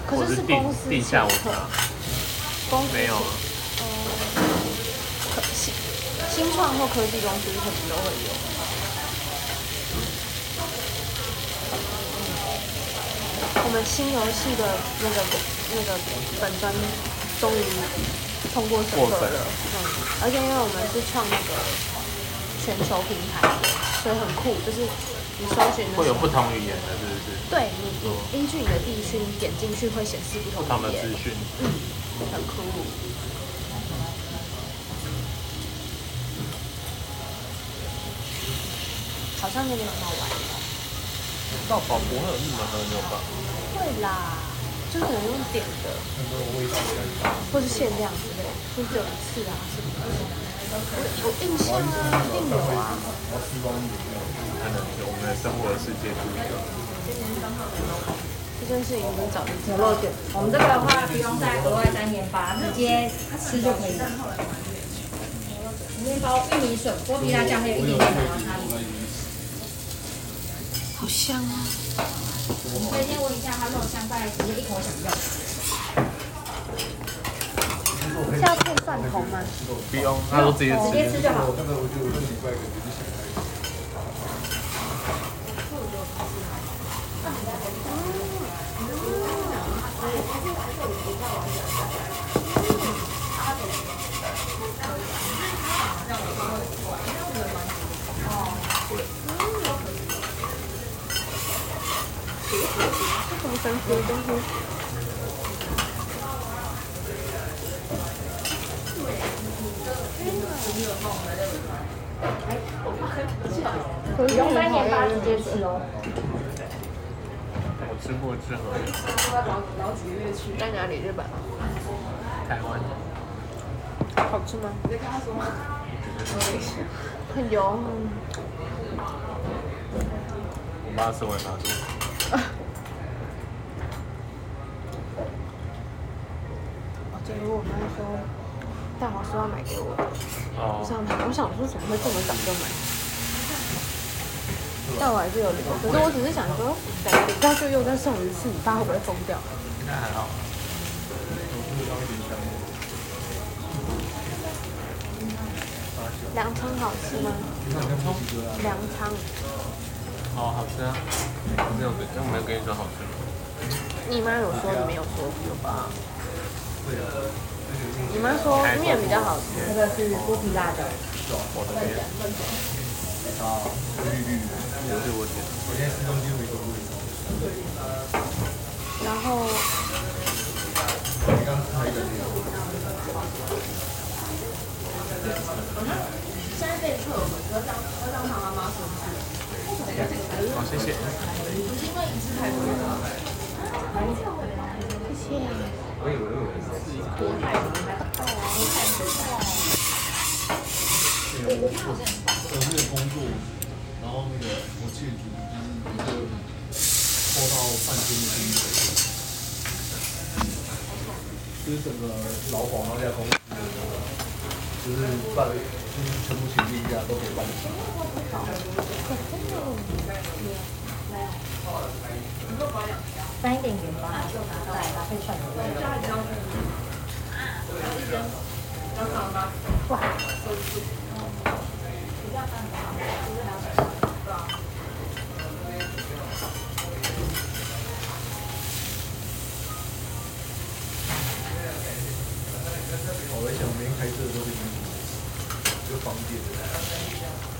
可是是或者是地公司地下午请客茶，公司没有啊。可新新创或科技公司可能都会有。我们新游戏的那个那个本专终于通过审核了，嗯，而且因为我们是创那个全球平台的，所以很酷，就是会有不同语言的，是不是？对你你依据你的地区，你点进去会显示不同他们语言，资讯，很酷。好像那边很好玩。到宝不会有日本河流吧？会啦，就是可能用点的，或是限量之类的，就只有一次啊什么的。有有印象啊，一定有啊。生活世界不一样。这件事情我们早就有漏卷，我们这个的话不用再额外再研发，直接吃就可以了。面包、玉米笋、剥皮辣酱，还有一点。点。的瓦卡里。好香啊！可以先闻一下它肉香，再直接一口享用。是要配蒜头吗？不用，他说直接直接。吃就好。这什么神奇的东西？不用再研发，直接吃哦。我吃过之后，老几个月去在哪里？日本？台湾好吃吗？很油。我爸吃完他说，结果我妈说，大华说要买给我，我哦，想我想说怎么会这么早就买？但我还是有留，可是我只是想说，两个礼拜就又再送一次，你爸会不会疯掉？应该还好。凉汤好吃吗？凉汤，哦，好吃啊！没有跟，我没有跟你说好吃。你妈有说，你没有说有吧？你妈说面比较好吃，这个是剥皮辣的，我的天，也是我点的。然后好，谢谢。谢谢。我那个工作，然后那个我记主就是一个抽到半天的薪水，就是整个劳保那家公司，就是办，就是全部请病假都可以办齐。沾一点盐巴，再搭配蒜头。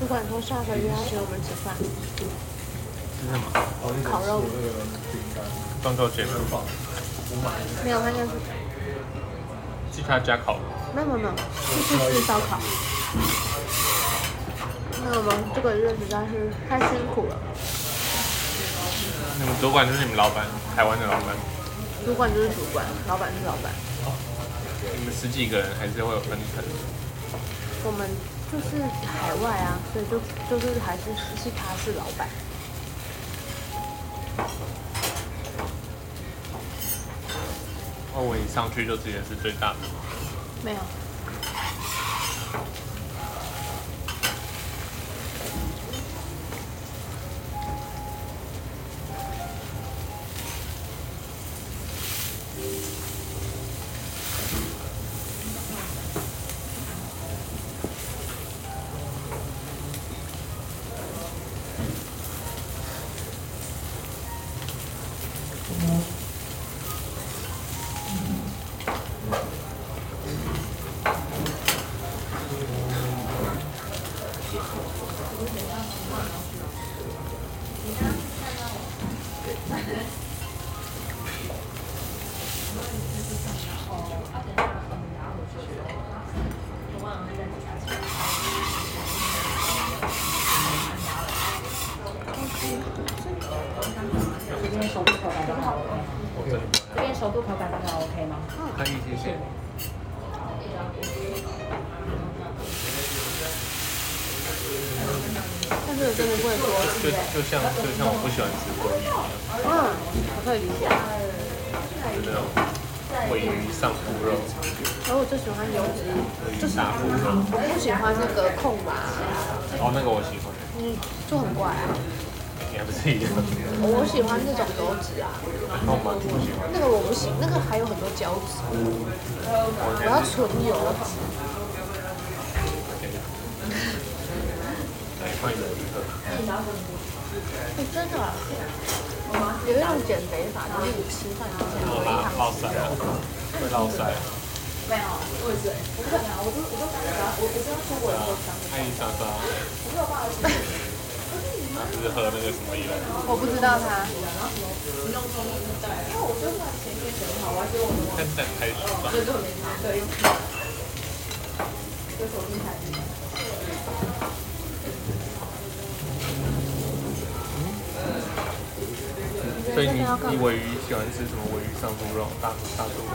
不管从上个月要请我们吃饭。吃什么？烤肉。中秋节吃饭。没有，他就是他加烤。没有没有，去去吃烧烤。那我们这个月实在是太辛苦了。你们主管就是你们老板，台湾的老板。主管就是主管，老板是老板。你们十几个人还是会有分层。我们就是海外啊，所以就就是还是是他是老板。哦，我一上去就直接是最大的。没有。所以你你尾鱼喜欢吃什么？尾鱼上猪肉、大大猪肉？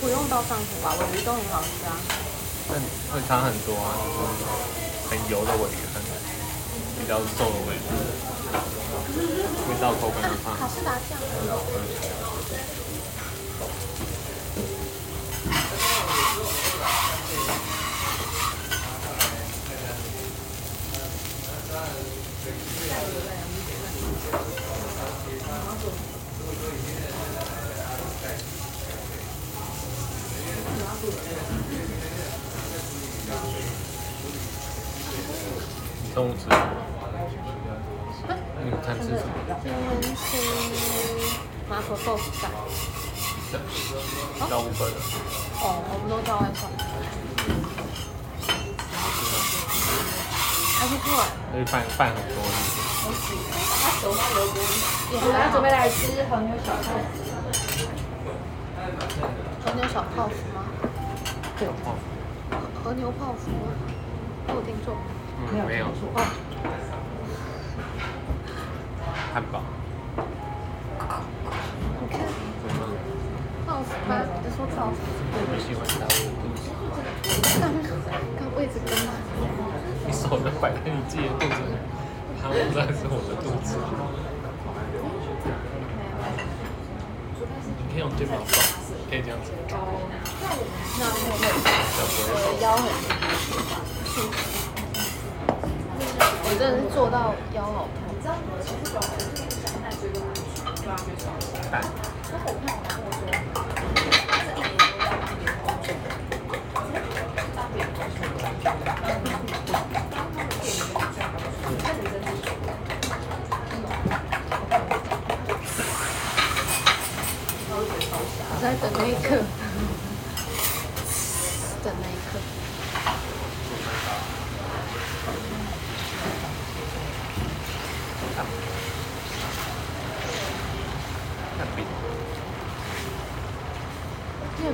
不用到上猪吧，尾鱼都很好吃啊。但会差很多啊，就是很油的尾鱼很比较瘦的尾鱼，味道口感都差卡士达酱。你中午吃什么？你午餐吃什么？今天吃麻婆豆腐饭。要五本的，哦，我们都叫外送。还不错哎。因为饭饭很多我们要准备来吃和牛小泡芙。和牛小泡芙吗？对，哦，和牛泡芙吗？我有听错。嗯，没有，哦，汉堡，你看怎么了？泡芙吗？你说泡芙？我喜欢打我的肚子，看位置跟吗？你手都摆在你自己的肚子里，它不再是我的肚子。你可以用肩膀放，可以这样子，那我那，我的腰很舒服。我真的是做到腰好痛。蛋，我在等那一刻，等那一刻。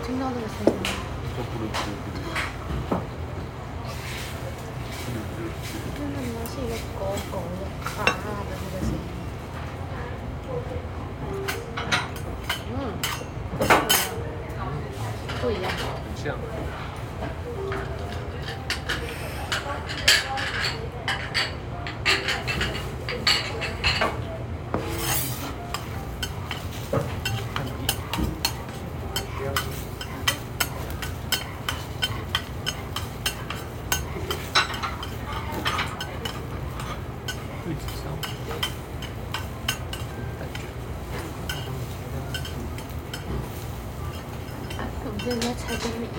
听到那个声音吗？就咕噜咕噜咕噜。真的吗？是一个狗狗的啊啊的那个声音。嗯，不一样，很像。位置上，感觉我们现在在猜灯谜吗？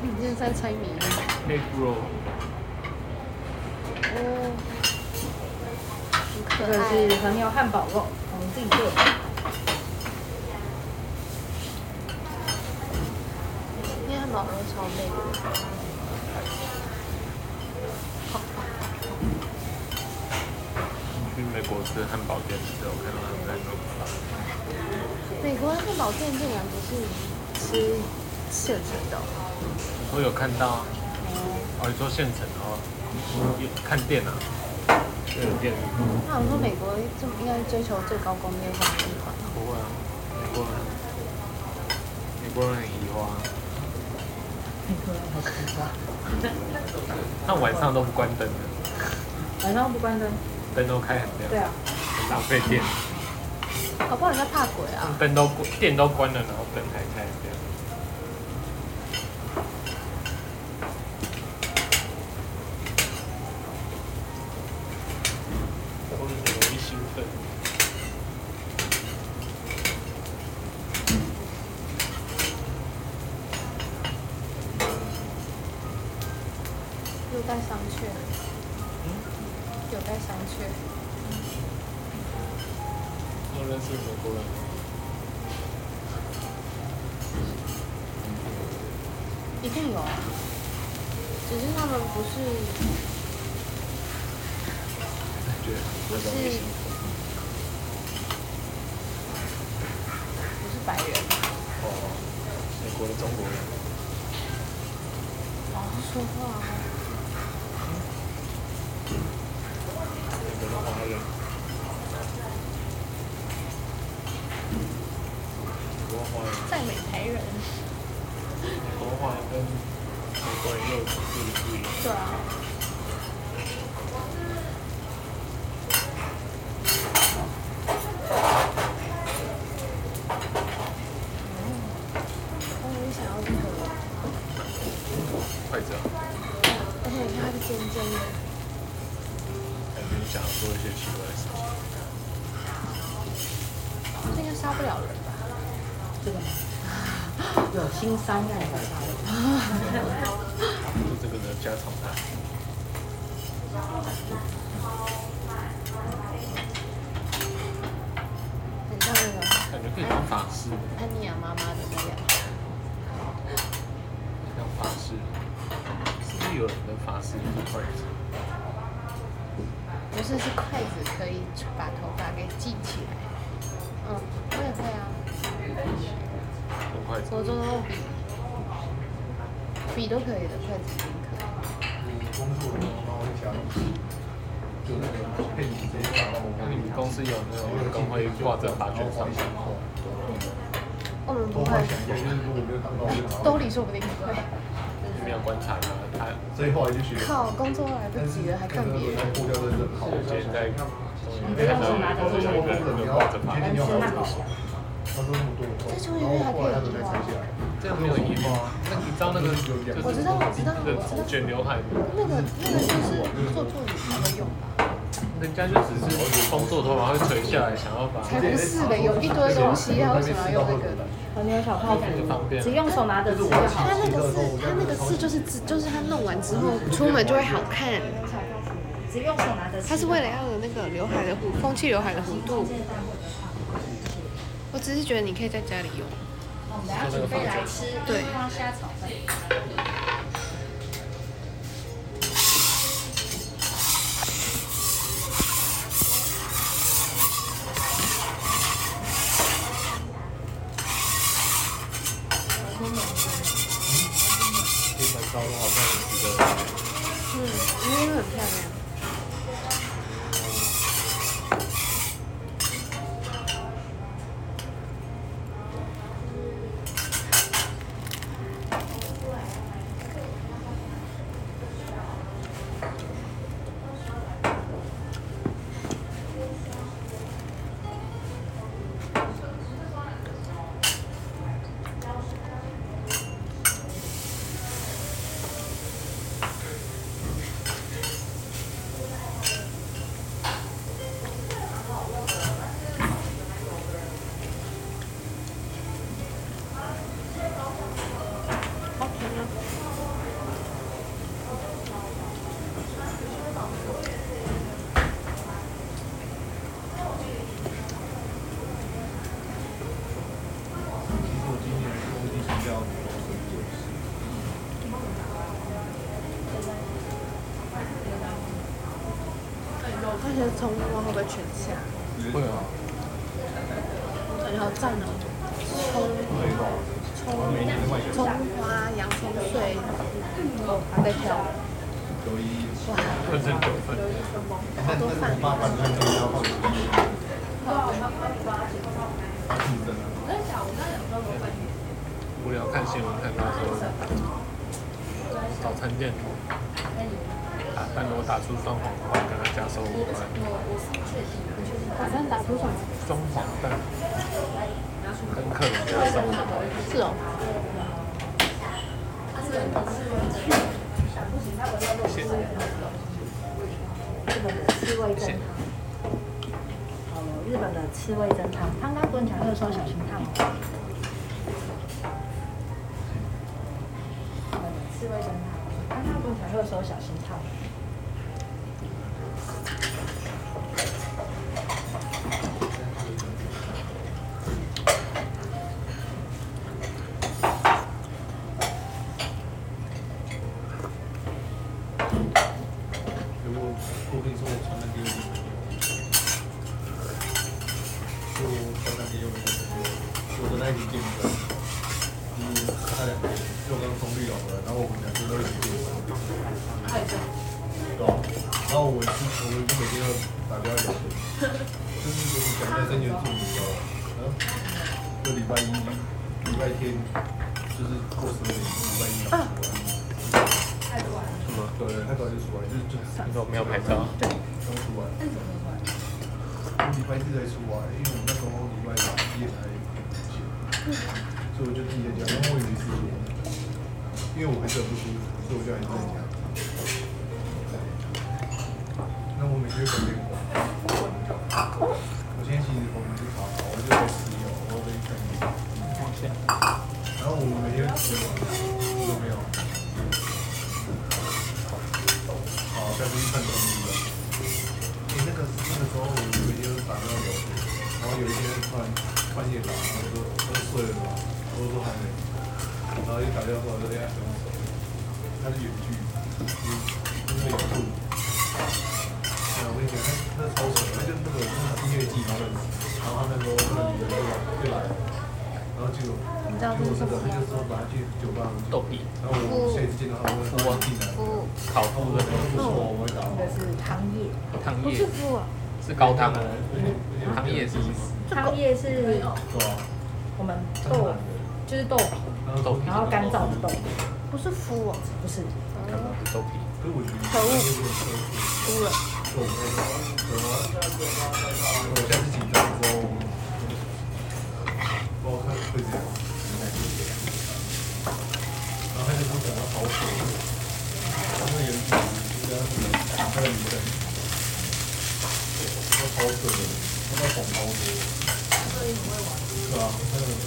我们现在在猜谜吗很可这个是爱。和牛汉堡肉，我们自己做的。因为汉堡肉超美的。去美国吃汉堡店的时候，看到他们在弄法。美国的汉堡店竟然不是吃现成的哦，我有看到，哦，你说现成的哦，有看店啊，就有店。那我说美国这么应该追求最高工业化的地方。不会啊，美国人，美国人很移花，他晚上都不关灯的，晚上不关灯。灯都开很亮，对啊，很浪费电。搞不好人家怕鬼啊。灯都关，店都关了，然后灯还开很亮。我很容易兴奋。有待商榷。有待商榷。有认识美国人吗？一定有啊，只是他们不是感觉不是很容易兴奋。不是白人，哦，美国的中国人，好好说话哦。美国的华人，美国华人，在美台人。美国华人跟美国人又有地理不一样。对啊。哦，我也想要这个，快着，而且你看它是尖尖的，感觉你想要做一些奇怪的事情。这应该杀不了人吧？这个吗？有新三代的沙律。就这个的家常菜，很像那个感觉可以当法式，安妮亚妈妈的那样。当法式。是不是有人的法式是筷子？不是，是筷子可以把头发给系起来。嗯，我也会啊。用筷子。国中用笔，笔都可以的，筷子那个配你直接打到我那你们公司有那种员工会挂着把卷上吗？我们不会兜里说不定会。你没有观察他，他所以后来就学。靠，工作来不及了，还看别人。破掉的人好，今天在看到我说我不可能有要挂着把天天要好好。他说那么多，这就因为还可以然后后来他就再拆下来。这样没有衣服啊。那你知道那个就是我知道我知道我知道卷刘海，那个那个就是做助理才会用吧？人家就只是工作头发会垂下来，想要把才不是的，有一堆东西，他为什么要用那个？和牛小泡芙就方便，只用手拿着吃就好他。那个是他那个是就是只就是他弄完之后出门就会好看。只用手拿着吃。他是为了要有那个刘海的弧，空气刘海的弧度。我只是觉得你可以在家里用。我们等下准备来吃对花虾炒饭。葱花会不会全下？会啊。然后蘸了葱、葱、葱花、洋葱碎，哦，还在跳。哇！六分九分，六一好，好，好，好。无聊看新闻，看到说。早餐店。打饭如果打出双黄的话，跟他加收五块。打饭打出双黄。双黄蛋。跟客人。是哦。谢谢。谢谢。日本的刺猬蒸汤，刚滚起来就是说小心烫。刺猬。这个时候小心烫。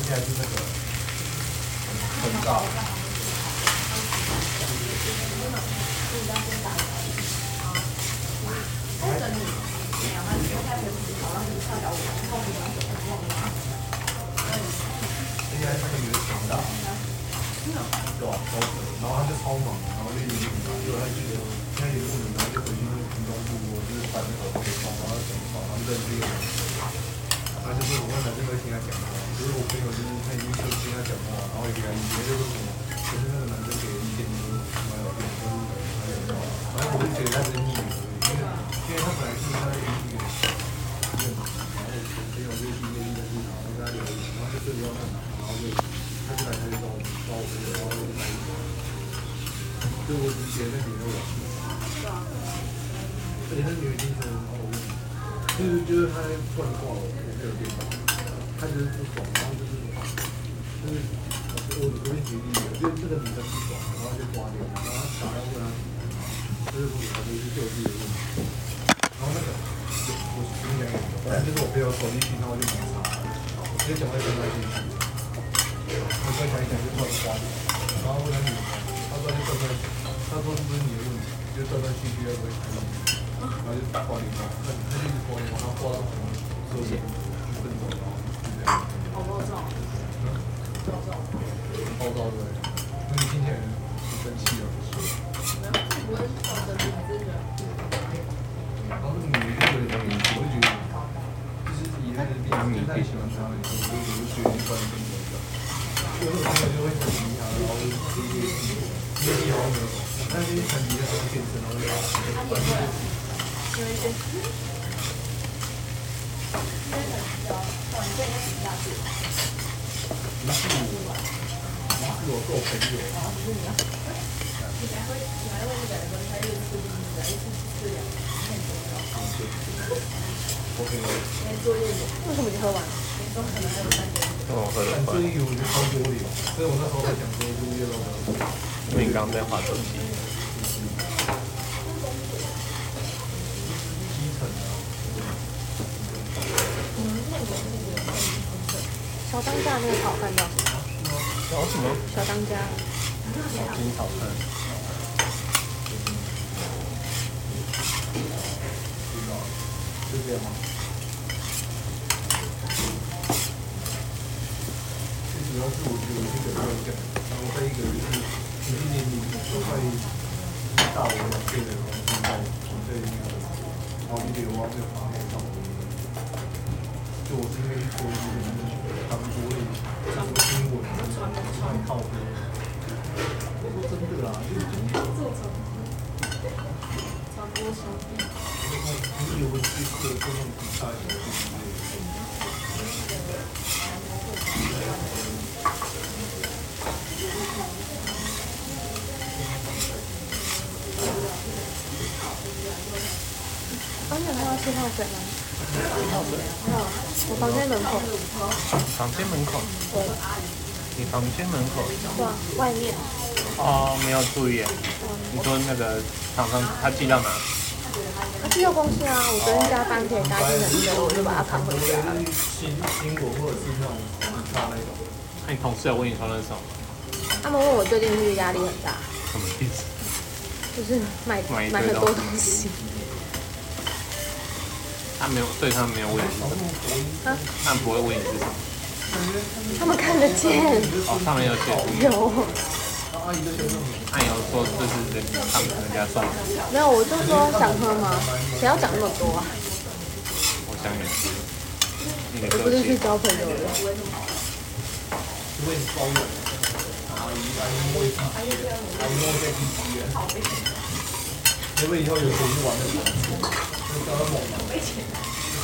现在就。就是那个，就人家，在门口跑，那直接跳过，超级，然后他就超猛，然后就就他之前，他以前不猛，然后就回去那个重装复活，就是穿那个盔，然后什么防防这些，他就是我问他这个现在讲的。就是我朋友就是他已经听听他讲话，然后也感觉就是可就，是那个男生给的意见就是蛮有点就是蛮有点高，反正我就觉得他是逆流而已，因为因为他本来就是他的一个小，然后我朋友就是一个一个市场，跟他聊，然后就最主要他拿，然后就他就来他就找我找我朋友，然后就买一个，就我之前那女的我，而且他女的精神很好，就是就是他不能挂我，我。我直接讲话就没关系。我再想一想就突然挂掉，然后问他你，他说就断断，他说是不是你的问题？就断断续续要不会开，然后就挂电话，那他就一直挂电话，然后挂到什么十二点十分钟，然后就这样。好暴躁，暴躁，暴躁对，那你听起来很生气哦。没有，不会放着名字的。然后那个女的就有点名字，我就觉得，就是以那个电影太喜欢他了，以后我就觉得突然跟我讲，有时候朋友就会很迷他，然后就直接因为你好像没有，但是很迷的时候变成然后就，反正就因为是，因为很比较短线一起下去。不是我，不是我做朋友，然后不是你要，你还会你还会那个人说他又是你的，又是这样，很重要。我朋友，因为作业有，为什么你喝完？年终可能还有三点。我喝的但快这，一个我觉得超丢脸，所以我那时候在想说，这个月老的，因为你刚刚在滑手机。基层啊，小当家那个炒饭叫什么？搞什么？小当家。小金炒饭。就这样吗？最主要是我觉得我这个没有讲，然后再一个就是，你今年你都快大我两岁的同事在我在那个毛衣流啊，没有发现到我，就我是因为去做一些传播类，传播新闻，传靠谱。我说真的啊，就是做成传播手艺。就是有文字课，做那种比赛什么之类的。房间还要气泡水吗？没有，我房间门口。房间门口。对，你房间门口？对，外面。哦，没有注意。你说那个厂商他寄到哪？他寄到公司啊，我昨天加班可以加进很久，我就把它扛回家了。新新闻或者是那种很差那种，那你同事有问你说那是什么？他们问我最近是不是压力很大，什么意思？就是买买很多东东西。他没有，对他们没有问你是什么，啊，他们不会问你是什么。他们看得见。哦，上面有写，有，那你要说这是人他们人家送的，没有？我就说想喝吗？谁要讲那么多啊？我想也是。你我不是去，交朋友的。除非你抱怨，阿姨阿姨摸一下，阿姨摸一下鸡鸡啊，因为以后有谁去玩那个，就找他猛嘛，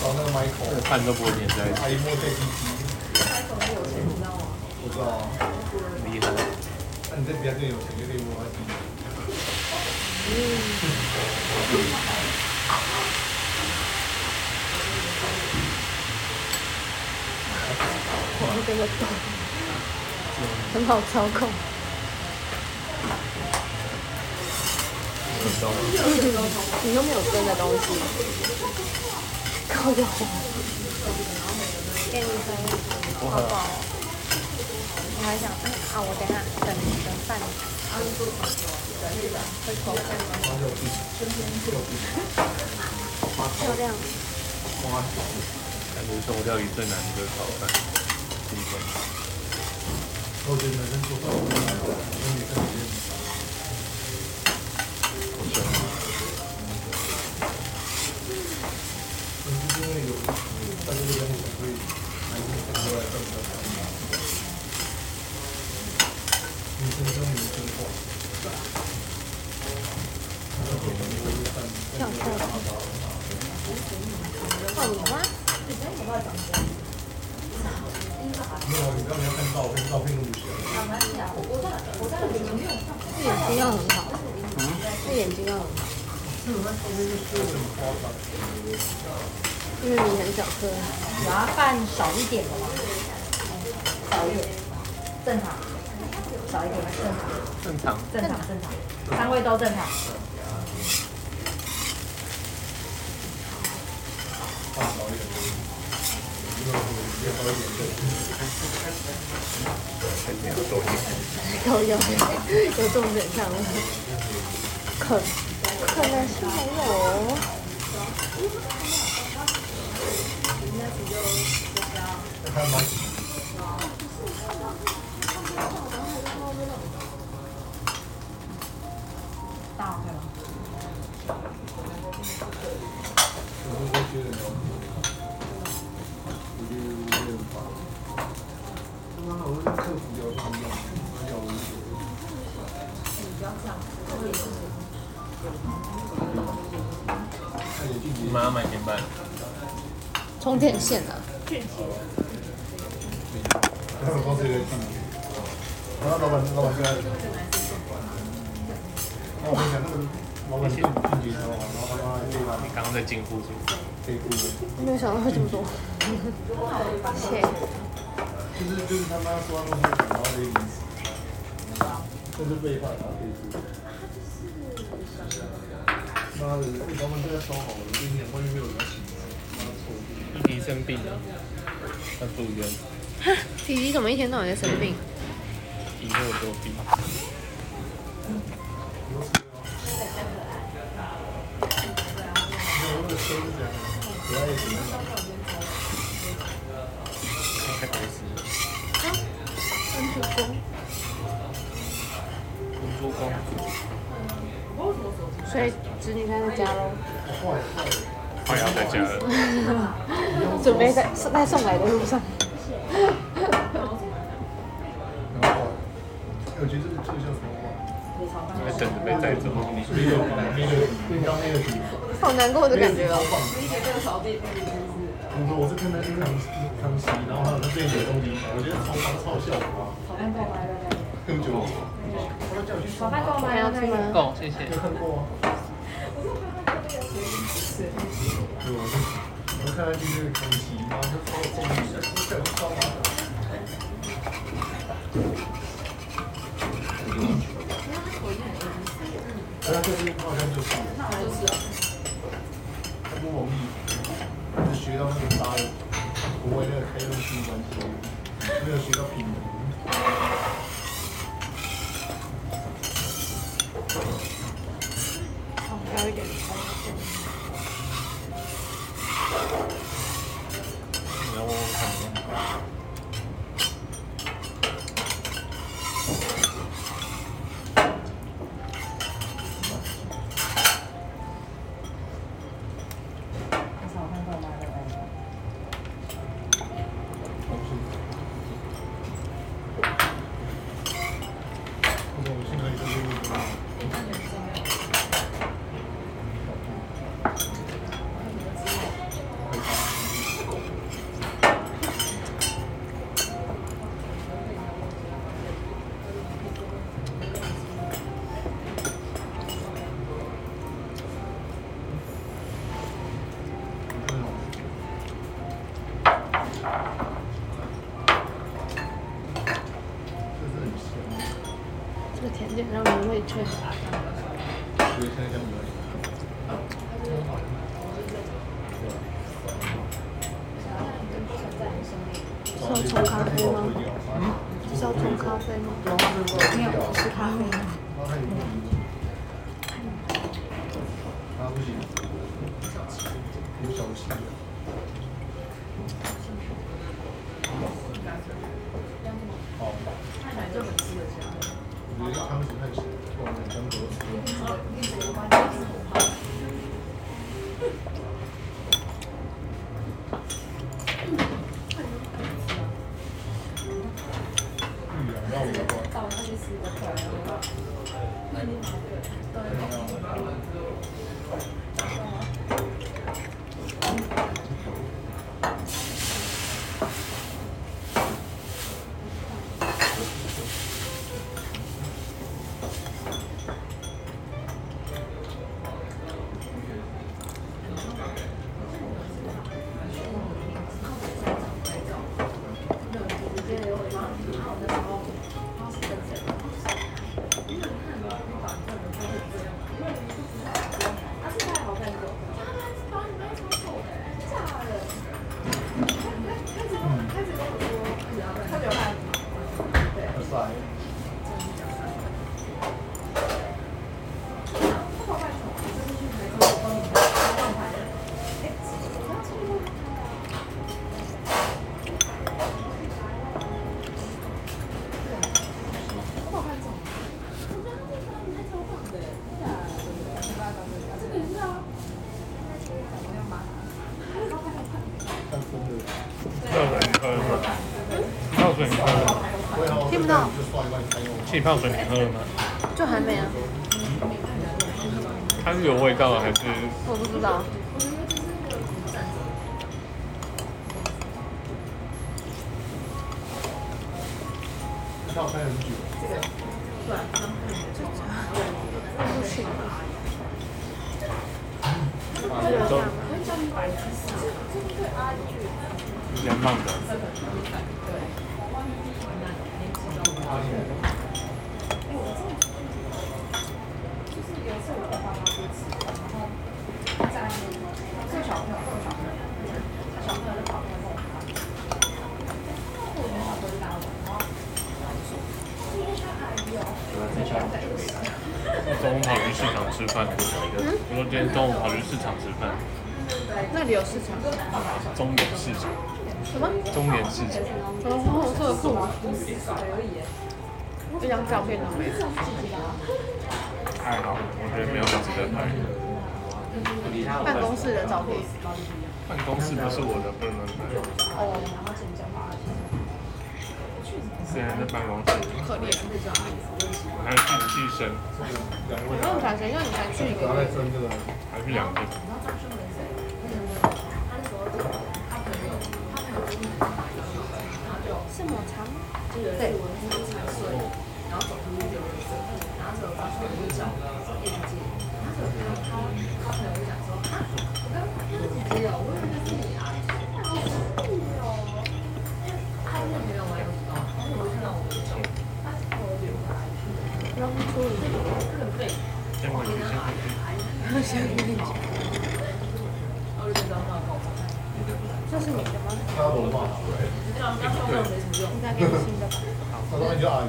找那个 Michael，这饭都不会点在一起，阿姨摸一下鸡鸡，开头很有钱，你知道吗？我知道啊，厉害。你在比他更有钱就可以摸他鸡鸡。我这个，很好操控。你都没有真的东西，靠就红。给你喝，好饱哦。我还想，嗯啊，我等下等等饭，会口干吗？漂亮。感觉中国料理最难的就是炒饭，基本。我觉得男生做饭不难，跟女生比较我喜欢。可能就是因为有在这个边，所以男生反过来更比较难。女生跟女生话，然后女生跳跳的。爆米花，没有，你刚才要看照片，照片都不行。这眼睛要很好，这眼睛要很好，因为你很小颗。我要拌少一点的嘛，少一点，正常，少一点，正常，正常。正常，正常，三位都正常。放少一点，因为我要多一点肯定要多一点。有有有重点上了，可可能是没有。充电线啊，他们公司有个经理，然后老板老板就在，那我跟你讲，那个老板进进去之后，然后他妈对吧？你刚刚在进户没有想到会这么多。切，就是就是他妈说他们会然后被离职，这是背叛，然后可以顾。妈的，老板都要收好了，我跟你讲，外面没有人弟弟生病了，要住院，弟弟怎么一天到晚在生病？以后有多病。所以侄女在家喽，快要在家了。准备在在送来的路上。然后，我觉得这个特效超棒，还等着被带走。没有那个刚刚那个地方。好难过的感觉哦。我说我是看那个康康熙，然后还有那边有东西，我觉得超超超效果啊。很久。我叫我去炒饭够吗？还要吃吗？够，谢谢有。看过啊。对，我看他就是康熙，然后就超中意的，我想超麻烦。他这边好像就是，他不容易，就学到那个杀人，国外那个开动机关系，没有学到平衡。还有一点。让气泡水你喝了吗？就还没啊，它是有味道的还是？我不知道。他开很久。不行啊。都蛮棒的。中午跑去市场吃饭，我说今天中午跑去市场吃饭，那里有市场？中原市场，什么？中原市场，哦，这个酷。这张照片都没有。还好，我觉得没有很值得拍。办公室的照片。办公室不是我的，不能拍。哦。虽然在办公室，可怜。我还有去去生，我那么短时间你才去一个？还是两个。是抹茶吗？对。然后走出去就有色，然后走出去我就找业绩，然后他他他朋友就讲说啊，我刚刚那个姐姐哦，我以为是你啊，好酷哦，他那个朋友蛮有礼貌，但是我看到我就走，他我留下来，然后说你很废，先回去，先回去。先给你讲，我就知道他搞什么，这是你的吗？他懂吗？应该给你新的吧。他说你叫阿姨。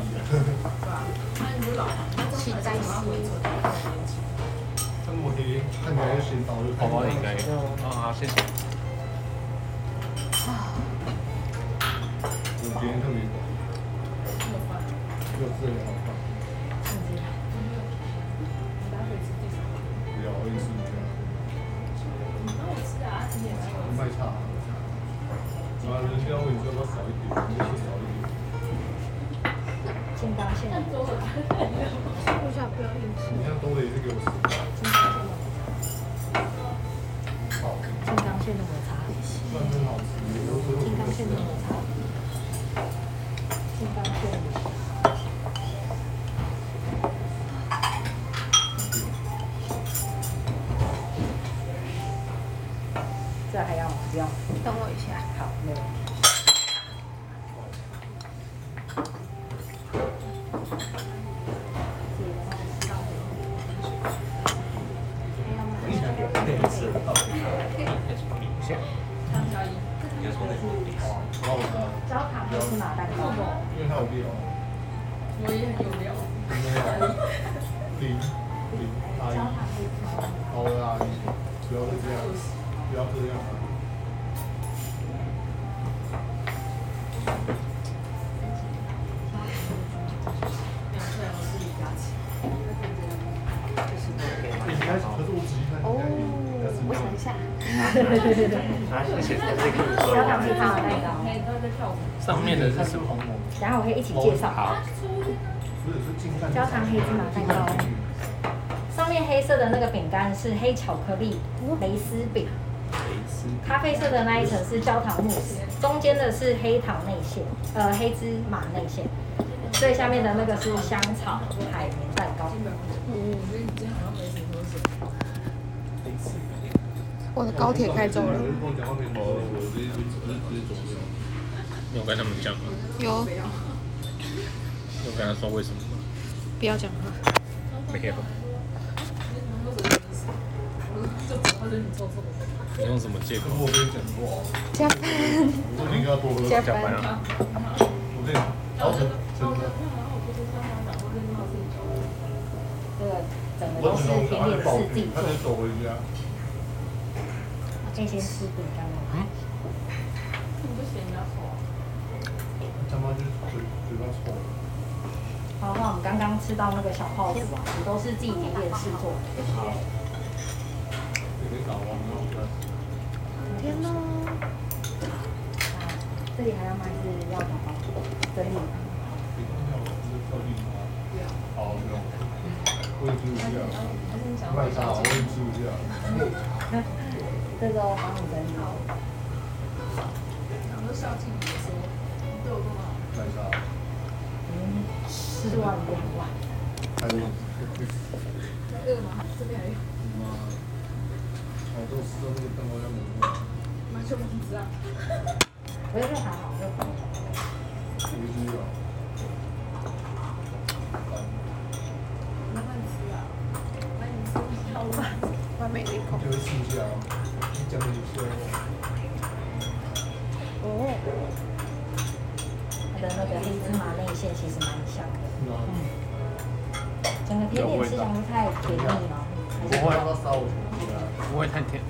期待西。这么黑，看起来是新刀就宝焦糖黑芝麻蛋糕，因为它有料。我也很有料。零零阿姨，好的阿姨，不要再这样，不要这样。焦糖黑芝麻蛋糕。上面的是什么？然后我会一起介绍。好。焦糖黑芝麻蛋糕，上面黑色的那个饼干是黑巧克力蕾丝饼，咖啡色的那一层是焦糖慕斯，中间的是黑糖内馅，呃，黑芝麻内馅，最下面的那个是香草海绵蛋糕。嗯。我的高铁开走了。你有跟他们讲吗？有。有跟他说为什么吗？不要讲话。没有。你用什么借口？加班。加班啊！我跟你讲，真的。这个整个都是甜点师自己做。可以先吃饼干吗？他妈就是嘴嘴巴臭。好，那我们刚刚吃到那个小泡芙啊，也都是自己点点师做的。好。天哪！这里还要卖是要宝宝整理。好。我也吃不下。还是你想要卖沙，我也吃不下。这个帮你整理。很多校庆也说对我这么好，卖沙。嗯，吃完不完。还有。饿吗？这边还有。妈，好多吃的那个蛋糕要没了。蛮凶蛮子啊。我觉得还好。太甜腻吗？不会，它烧我。不会太甜。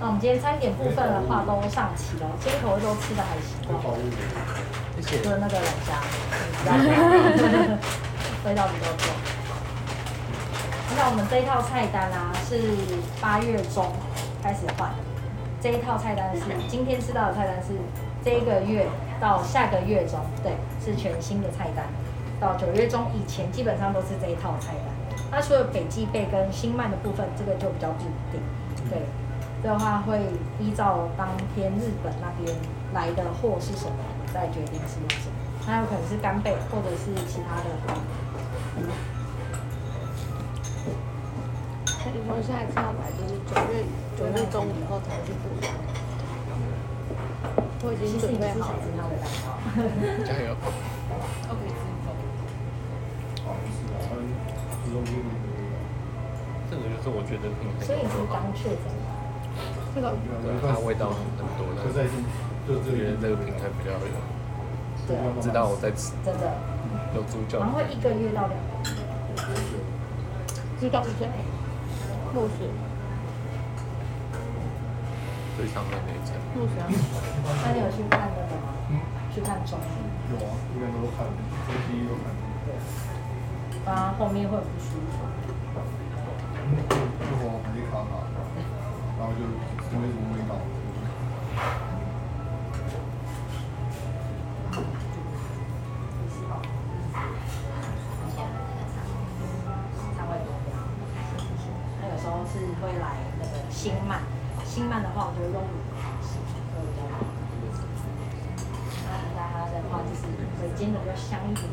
那我们今天餐点部分的话都上齐了，今天口味都吃的还行。谢谢。就是那个龙虾，味道比较重。那我们这一套菜单啊，是八月中开始换的。这一套菜单是今天吃到的菜单是这一个月到下个月中，对，是全新的菜单。到九月中以前，基本上都是这一套菜单。那除了北极贝跟新鳗的部分，这个就比较不一定。对，这个话会依照当天日本那边来的货是什么，再决定是什么。那有可能是干贝，或者是其他的。我下一次要买就是九月九月中以后才去补。我已经准备好了。加油。这个就是我觉得品很所以你是刚确诊吗？这个它味道很多，但是就觉得这个品还比较有，对，知道我在吃，真的有助教。然后一个月到两个月，知道是谁？牧师。最上面那一层。牧师啊。那你有去看那个吗？去看中医。有啊，应该都看，中医都看。对。啊，后面会不舒服。就我还是卡卡，然后就没什么味道。那有时候是会来那个新鳗，新鳗的话，我觉得用卤的方式会比较好。那其他的话就是会煎的比较香一点